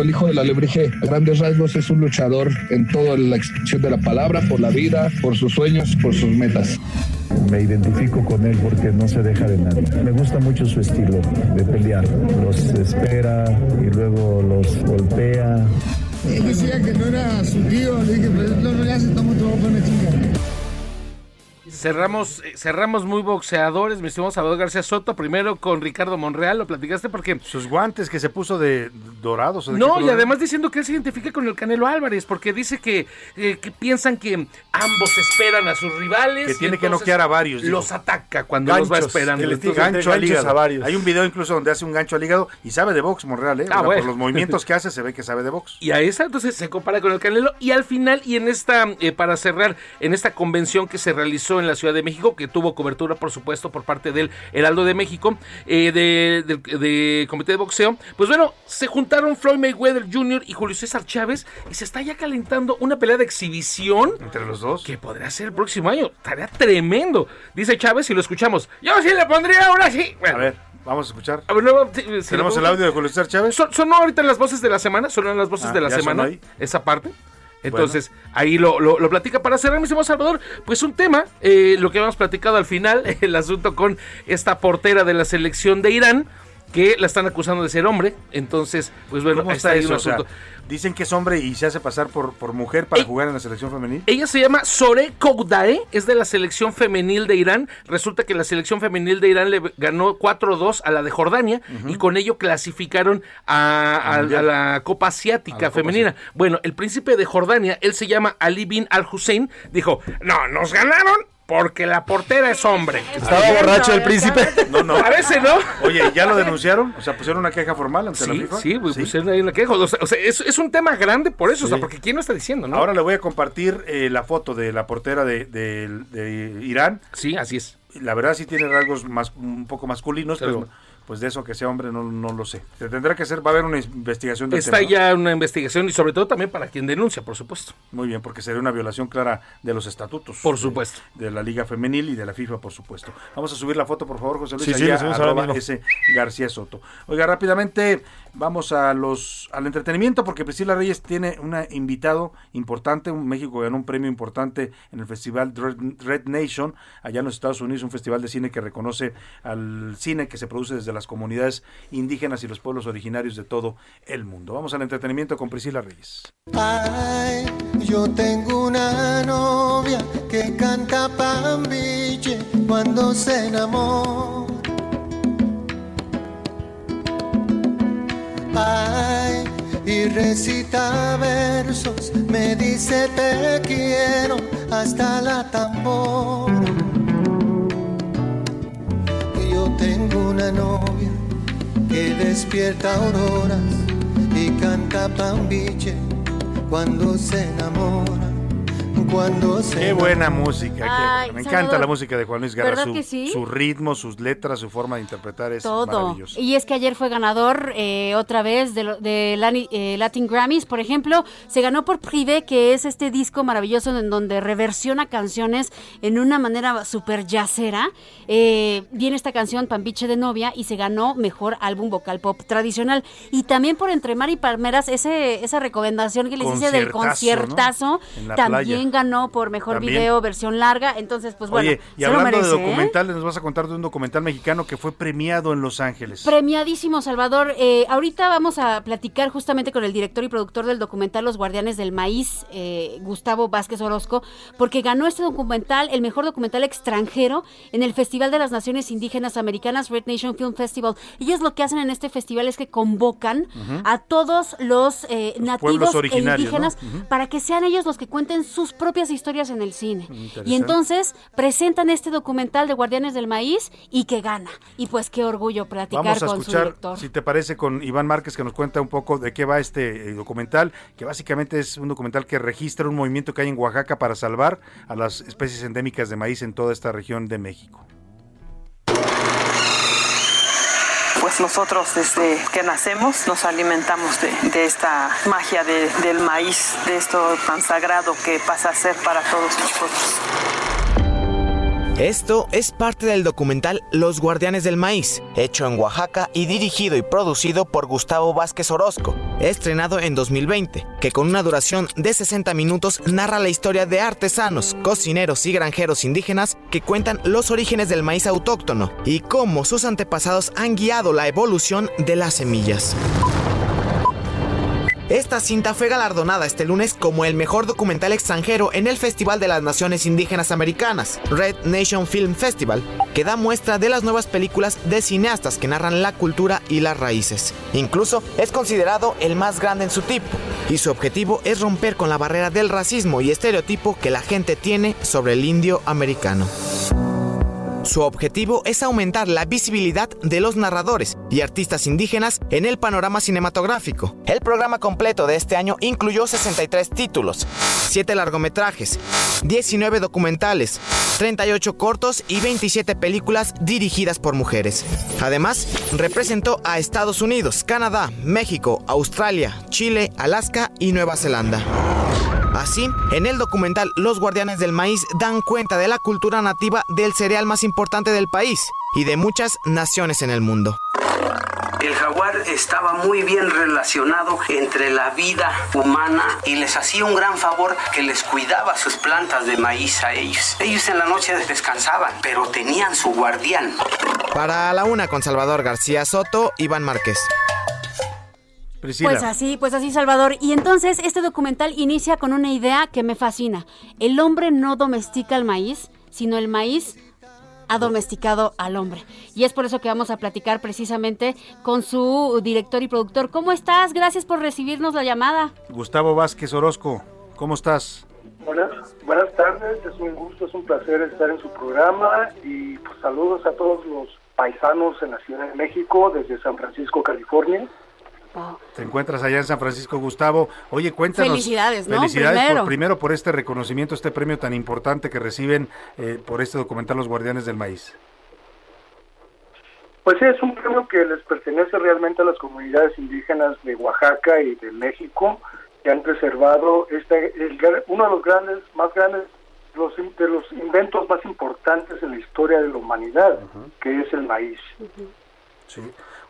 El hijo de la lebrige, a grandes rasgos, es un luchador en toda la extensión de la palabra, por la vida, por sus sueños, por sus metas. Me identifico con él porque no se deja de nadie. Me gusta mucho su estilo de pelear. Los espera y luego los golpea. Él decía que no era su tío, le dije, pero no, no le hace, toma tu agua, una chinga. Cerramos, eh, cerramos muy boxeadores, mi estimado Salvador García Soto, primero con Ricardo Monreal, lo platicaste porque... Sus guantes que se puso de dorados. ¿o de qué No, y además diciendo que él se identifica con el Canelo Álvarez, porque dice que, eh, que piensan que ambos esperan a sus rivales. Que tiene que noquear a varios. Los ataca cuando los va Ganchos, esperando. que les gancho al ganchos hígado. a varios. Hay un video incluso donde hace un gancho al hígado y sabe de box, Monreal, ¿eh? Ah, bueno. Por los movimientos que hace se ve que sabe de box. Y a esa entonces se compara con el Canelo. Y al final, y en esta, eh, para cerrar, en esta convención que se realizó en la Ciudad de México, que tuvo cobertura, por supuesto, por parte del Heraldo de México, eh, de, del- de Comité de Boxeo, pues bueno, se juntaron Floyd Mayweather Jr. y Julio César Chávez y se está ya calentando una pelea de exhibición. Entre los dos. Que podría ser el próximo año. Estaría tremendo. Dice Chávez y lo escuchamos. Yo sí le pondría ahora sí. Bueno, A ver, vamos a escuchar. a ver, no, sí, sí, Tenemos el audio de Julio César Chávez. Son- sonó ahorita en las voces de la semana, sonaron las voces Ah, de la ¿ya sonó semana, esa parte. Entonces, ahí lo, lo, lo platica para cerrar, mi estimado Salvador. Pues un tema, eh, lo que habíamos platicado al final, el asunto con esta portera de la selección de Irán, que la están acusando de ser hombre. Entonces, pues bueno, ¿Cómo ahí está ahí eso? un O sea, asunto. Dicen que es hombre y se hace pasar por, por mujer para jugar en la selección femenil. Ella se llama Sore Koudae, es de la selección femenil de Irán. Resulta que la selección femenil de Irán le ganó 4-2 a la de Jordania y con ello clasificaron a, la Copa Asiática Copa Femenina. Bueno, el príncipe de Jordania, él se llama Ali bin Al Hussein, dijo, no, nos ganaron. Porque la portera es hombre. Estaba borracho el príncipe. No, no. Parece, ¿no? Oye, ¿ya lo denunciaron? O sea, pusieron una queja formal ante la Sí, FIFA. sí, pues, pusieron ahí una queja. O sea, o sea, es, es un tema grande por eso, o sea, Sí. porque ¿quién lo está diciendo, no? Ahora le voy a compartir eh, la foto de la portera de, de- de Irán. Sí, así es. La verdad sí tiene rasgos más, un poco masculinos, Pero- pero pues de eso que sea hombre no, no lo sé. Se tendrá que hacer, va a haber una investigación Está tema, ¿no? ya una investigación y sobre todo también para quien denuncia, por supuesto. Muy bien, porque sería una violación clara de los estatutos. Por supuesto. De, la Liga Femenil y de la FIFA, por supuesto. Vamos a subir la foto, por favor, José Luis. Sí, sí, allá, arroba ese García Soto. Oiga, rápidamente vamos a los al entretenimiento, porque Priscila Reyes tiene un invitado importante. México ganó un premio importante en el festival Red Nation, allá en los Estados Unidos, un festival de cine que reconoce al cine que se produce desde las comunidades indígenas y los pueblos originarios de todo el mundo. Vamos al entretenimiento con Priscila Reyes. Ay, yo tengo una novia que canta pambiche cuando se enamora. Y recita versos, me dice te quiero hasta la tambora. Yo tengo una novia que despierta auroras y canta pambiche cuando se enamora, cuando se Qué buena música. Ay. Me encanta la música de Juan Luis Guerra. ¿verdad Su, que sí? su ritmo, sus letras, su forma de interpretar es Todo. maravilloso. Y es que ayer fue ganador eh, otra vez de, de Lani- eh, Latin Grammys, por ejemplo, se ganó por Privé, que es este disco maravilloso en donde reversiona canciones en una manera súper jazzera. Eh, viene esta canción Pambiche de novia y se ganó mejor álbum vocal pop tradicional. Y también por Entre Mar y Palmeras, ese, esa recomendación que les hice del Conciertazo, ¿no? la también playa. ganó por mejor También. video versión larga. Entonces, pues bueno, y se lo hablando merece, de ¿eh? documentales, nos vas a contar de un documental mexicano que fue premiado en Los Ángeles. Premiadísimo, Salvador. Eh, ahorita vamos a platicar justamente con el director y productor del documental Los Guardianes del Maíz, eh, Gustavo Vázquez Orozco, porque ganó este documental, el mejor documental extranjero, en el Festival de las Naciones Indígenas Americanas, Red Nation Film Festival. Ellos lo que hacen en este festival es que convocan a todos los eh, nativos e indígenas ¿no? Ujú. para que sean ellos los que cuenten sus propias historias en el cine. Y entonces presentan este documental de Guardianes del Maíz y que gana. Y pues qué orgullo platicar Vamos a con su escuchar, director. si te parece, con Iván Márquez que nos cuenta un poco de qué va este eh, documental, que básicamente es un documental que registra un movimiento que hay en Oaxaca para salvar a las especies endémicas de maíz en toda esta región de México. Nosotros desde que nacemos nos alimentamos de, esta magia de- del maíz, de esto tan sagrado que pasa a ser para todos nosotros. Esto es parte del documental Los Guardianes del Maíz, hecho en Oaxaca y dirigido y producido por Gustavo Vázquez Orozco, estrenado en 2020, que con una duración de 60 minutos narra la historia de artesanos, cocineros y granjeros indígenas que cuentan los orígenes del maíz autóctono y cómo sus antepasados han guiado la evolución de las semillas. Esta cinta fue galardonada este lunes como el mejor documental extranjero en el Festival de las Naciones Indígenas Americanas, Red Nation Film Festival, que da muestra de las nuevas películas de cineastas que narran la cultura y las raíces. Incluso es considerado el más grande en su tipo, y su objetivo es romper con la barrera del racismo y estereotipo que la gente tiene sobre el indio americano. Su objetivo es aumentar la visibilidad de los narradores y artistas indígenas en el panorama cinematográfico. El programa completo de este año incluyó 63 títulos, 7 largometrajes, 19 documentales, 38 cortos y 27 películas dirigidas por mujeres. Además, representó a Estados Unidos, Canadá, México, Australia, Chile, Alaska y Nueva Zelanda. Así, en el documental Los Guardianes del Maíz dan cuenta de la cultura nativa del cereal más importante del país y de muchas naciones en el mundo. El jaguar estaba muy bien relacionado entre la vida humana y les hacía un gran favor que les cuidaba sus plantas de maíz a ellos. Ellos en la noche descansaban, pero tenían su guardián. Para la una con Salvador García Soto, Iván Márquez. Pues así, pues así, Salvador. Y entonces este documental inicia con una idea que me fascina. El hombre no domestica el maíz, sino el maíz ha domesticado al hombre. Y es por eso que vamos a platicar precisamente con su director y productor. ¿Cómo estás? Gracias por recibirnos la llamada. Gustavo Vázquez Orozco, ¿cómo estás? Buenas, buenas tardes, es un gusto, es un placer estar en su programa y pues, saludos a todos los paisanos en la Ciudad de México desde San Francisco, California. Te encuentras allá en San Francisco, Gustavo. Oye, cuéntanos. Felicidades, ¿no? Felicidades por- Primero. por este reconocimiento, este premio tan importante que reciben eh, por este documental Los Guardianes del Maíz. Pues sí, es un premio que les pertenece realmente a las comunidades indígenas de Oaxaca y de México, que han preservado este, el uno de los grandes, más grandes, los, de los inventos más importantes en la historia de la humanidad, que es el maíz. Sí,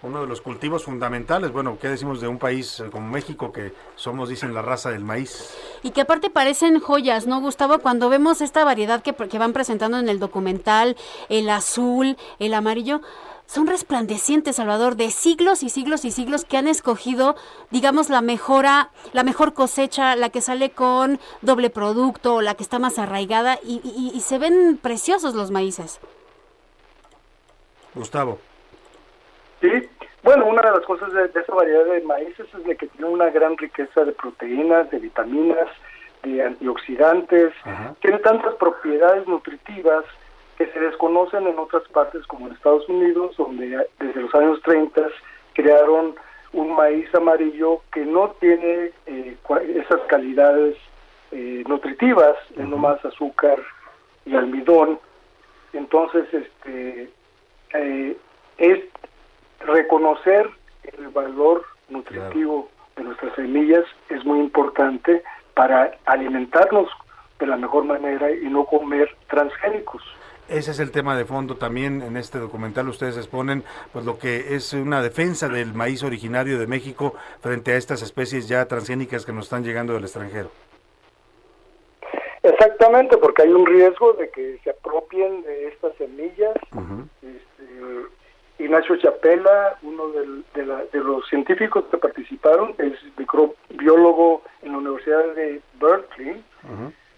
uno de los cultivos fundamentales. Bueno, ¿qué decimos de un país como México que somos, dicen, la raza del maíz? Y que aparte parecen joyas, ¿no, Gustavo? Cuando vemos esta variedad que, que van presentando en el documental, el azul, el amarillo, son resplandecientes, Salvador, de siglos y siglos y siglos que han escogido, digamos, la mejora, la mejor cosecha, la que sale con doble producto, la que está más arraigada, y, y- y se ven preciosos los maíces. Gustavo. Sí, bueno, una de las cosas de, de esa variedad de maíces es de que tiene una gran riqueza de proteínas, de vitaminas, de antioxidantes, tiene tantas propiedades nutritivas que se desconocen en otras partes como en Estados Unidos, donde desde los años 30 crearon un maíz amarillo que no tiene eh, esas calidades eh, nutritivas, es nomás azúcar y almidón. Entonces, este, eh, es reconocer el valor nutritivo de nuestras semillas es muy importante para alimentarnos de la mejor manera y no comer transgénicos. Ese es el tema de fondo también en este documental. Ustedes exponen pues lo que es una defensa del maíz originario de México frente a estas especies ya transgénicas que nos están llegando del extranjero. Exactamente, porque hay un riesgo de que se apropien de estas semillas. Este, Ignacio Chapela, uno del- de, la- de los científicos que participaron, es microbiólogo en la Universidad de Berkeley.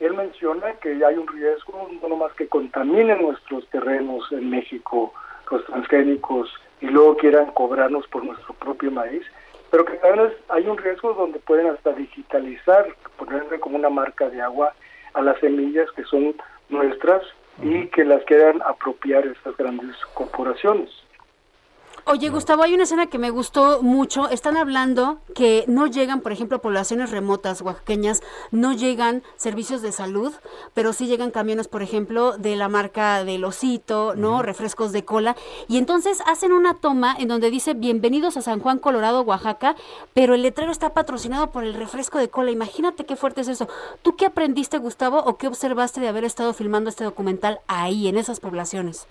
Él menciona que hay un riesgo no nomás que contaminen nuestros terrenos en México, los transgénicos, y luego quieran cobrarnos por nuestro propio maíz, pero que también es- hay un riesgo donde pueden hasta digitalizar, ponerle como una marca de agua a las semillas que son nuestras y que las quieran apropiar estas grandes corporaciones. Oye, Gustavo, hay una escena que me gustó mucho. Están hablando que no llegan, por ejemplo, a poblaciones remotas oaxaqueñas, no llegan servicios de salud, pero sí llegan camiones, por ejemplo, de la marca del Osito, ¿no? Refrescos de cola. Y entonces hacen una toma en donde dice bienvenidos a San Juan, Colorado, Oaxaca, pero el letrero está patrocinado por el refresco de cola. Imagínate qué fuerte es eso. ¿Tú qué aprendiste, Gustavo, o qué observaste de haber estado filmando este documental ahí, en esas poblaciones?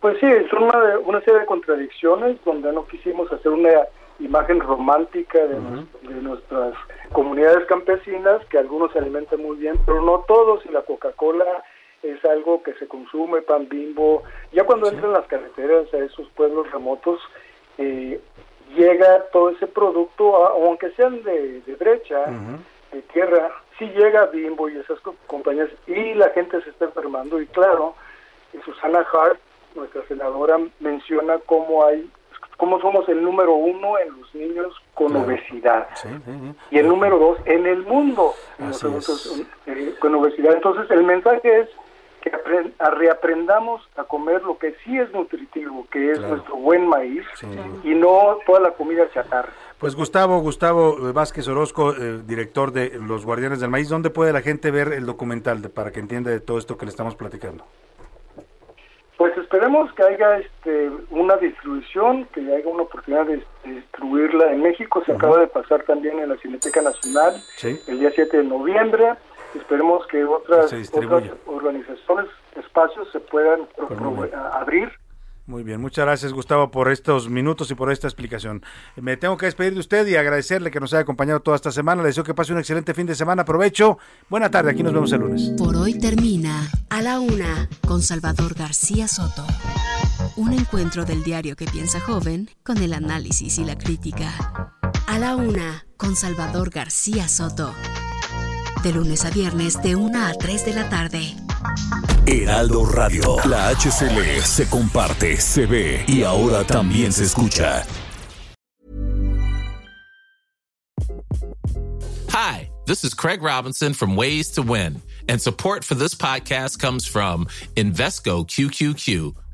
Pues sí, es una, una serie de contradicciones donde no quisimos hacer una imagen romántica de, nos- de nuestras comunidades campesinas, que algunos se alimentan muy bien, pero no todos, y la Coca-Cola es algo que se consume, pan bimbo. Ya cuando entran las carreteras a esos pueblos remotos, eh, llega todo ese producto, a- aunque sean de, de brecha, de tierra, sí llega Bimbo y esas co- compañías, y la gente se está enfermando, y claro, Susana Hart, nuestra senadora, menciona cómo hay, cómo somos el número uno en los niños con obesidad. Y el número dos en el mundo eh, con obesidad. Entonces el mensaje es que reaprendamos a comer lo que sí es nutritivo, que es Claro. nuestro buen maíz, y no toda la comida chatarra. Pues Gustavo, Gustavo Vázquez Orozco, eh, director de Los Guardianes del Maíz, ¿dónde puede la gente ver el documental de- para que entienda de todo esto que le estamos platicando? Pues esperemos que haya este, una distribución, que haya una oportunidad de, de distribuirla en México. Se acaba de pasar también en la Cineteca Nacional Sí. el día 7 de noviembre. Esperemos que otras, otras organizaciones, espacios se puedan Pues abrir. Muy bien, muchas gracias Gustavo por estos minutos y por esta explicación. Me tengo que despedir de usted y agradecerle que nos haya acompañado toda esta semana. Le deseo que pase un excelente fin de semana. Aprovecho. Buena tarde, aquí nos vemos el lunes. Por hoy termina A la Una con Salvador García Soto. Un encuentro del diario que piensa joven con el análisis y la crítica. A la Una con Salvador García Soto. De lunes a viernes de 1 a 3 de la tarde. Heraldo Radio. La HCL se comparte, se ve y ahora también se escucha. Hi, This is Craig Robinson from Ways to Win, and support for this podcast comes from Invesco QQQ,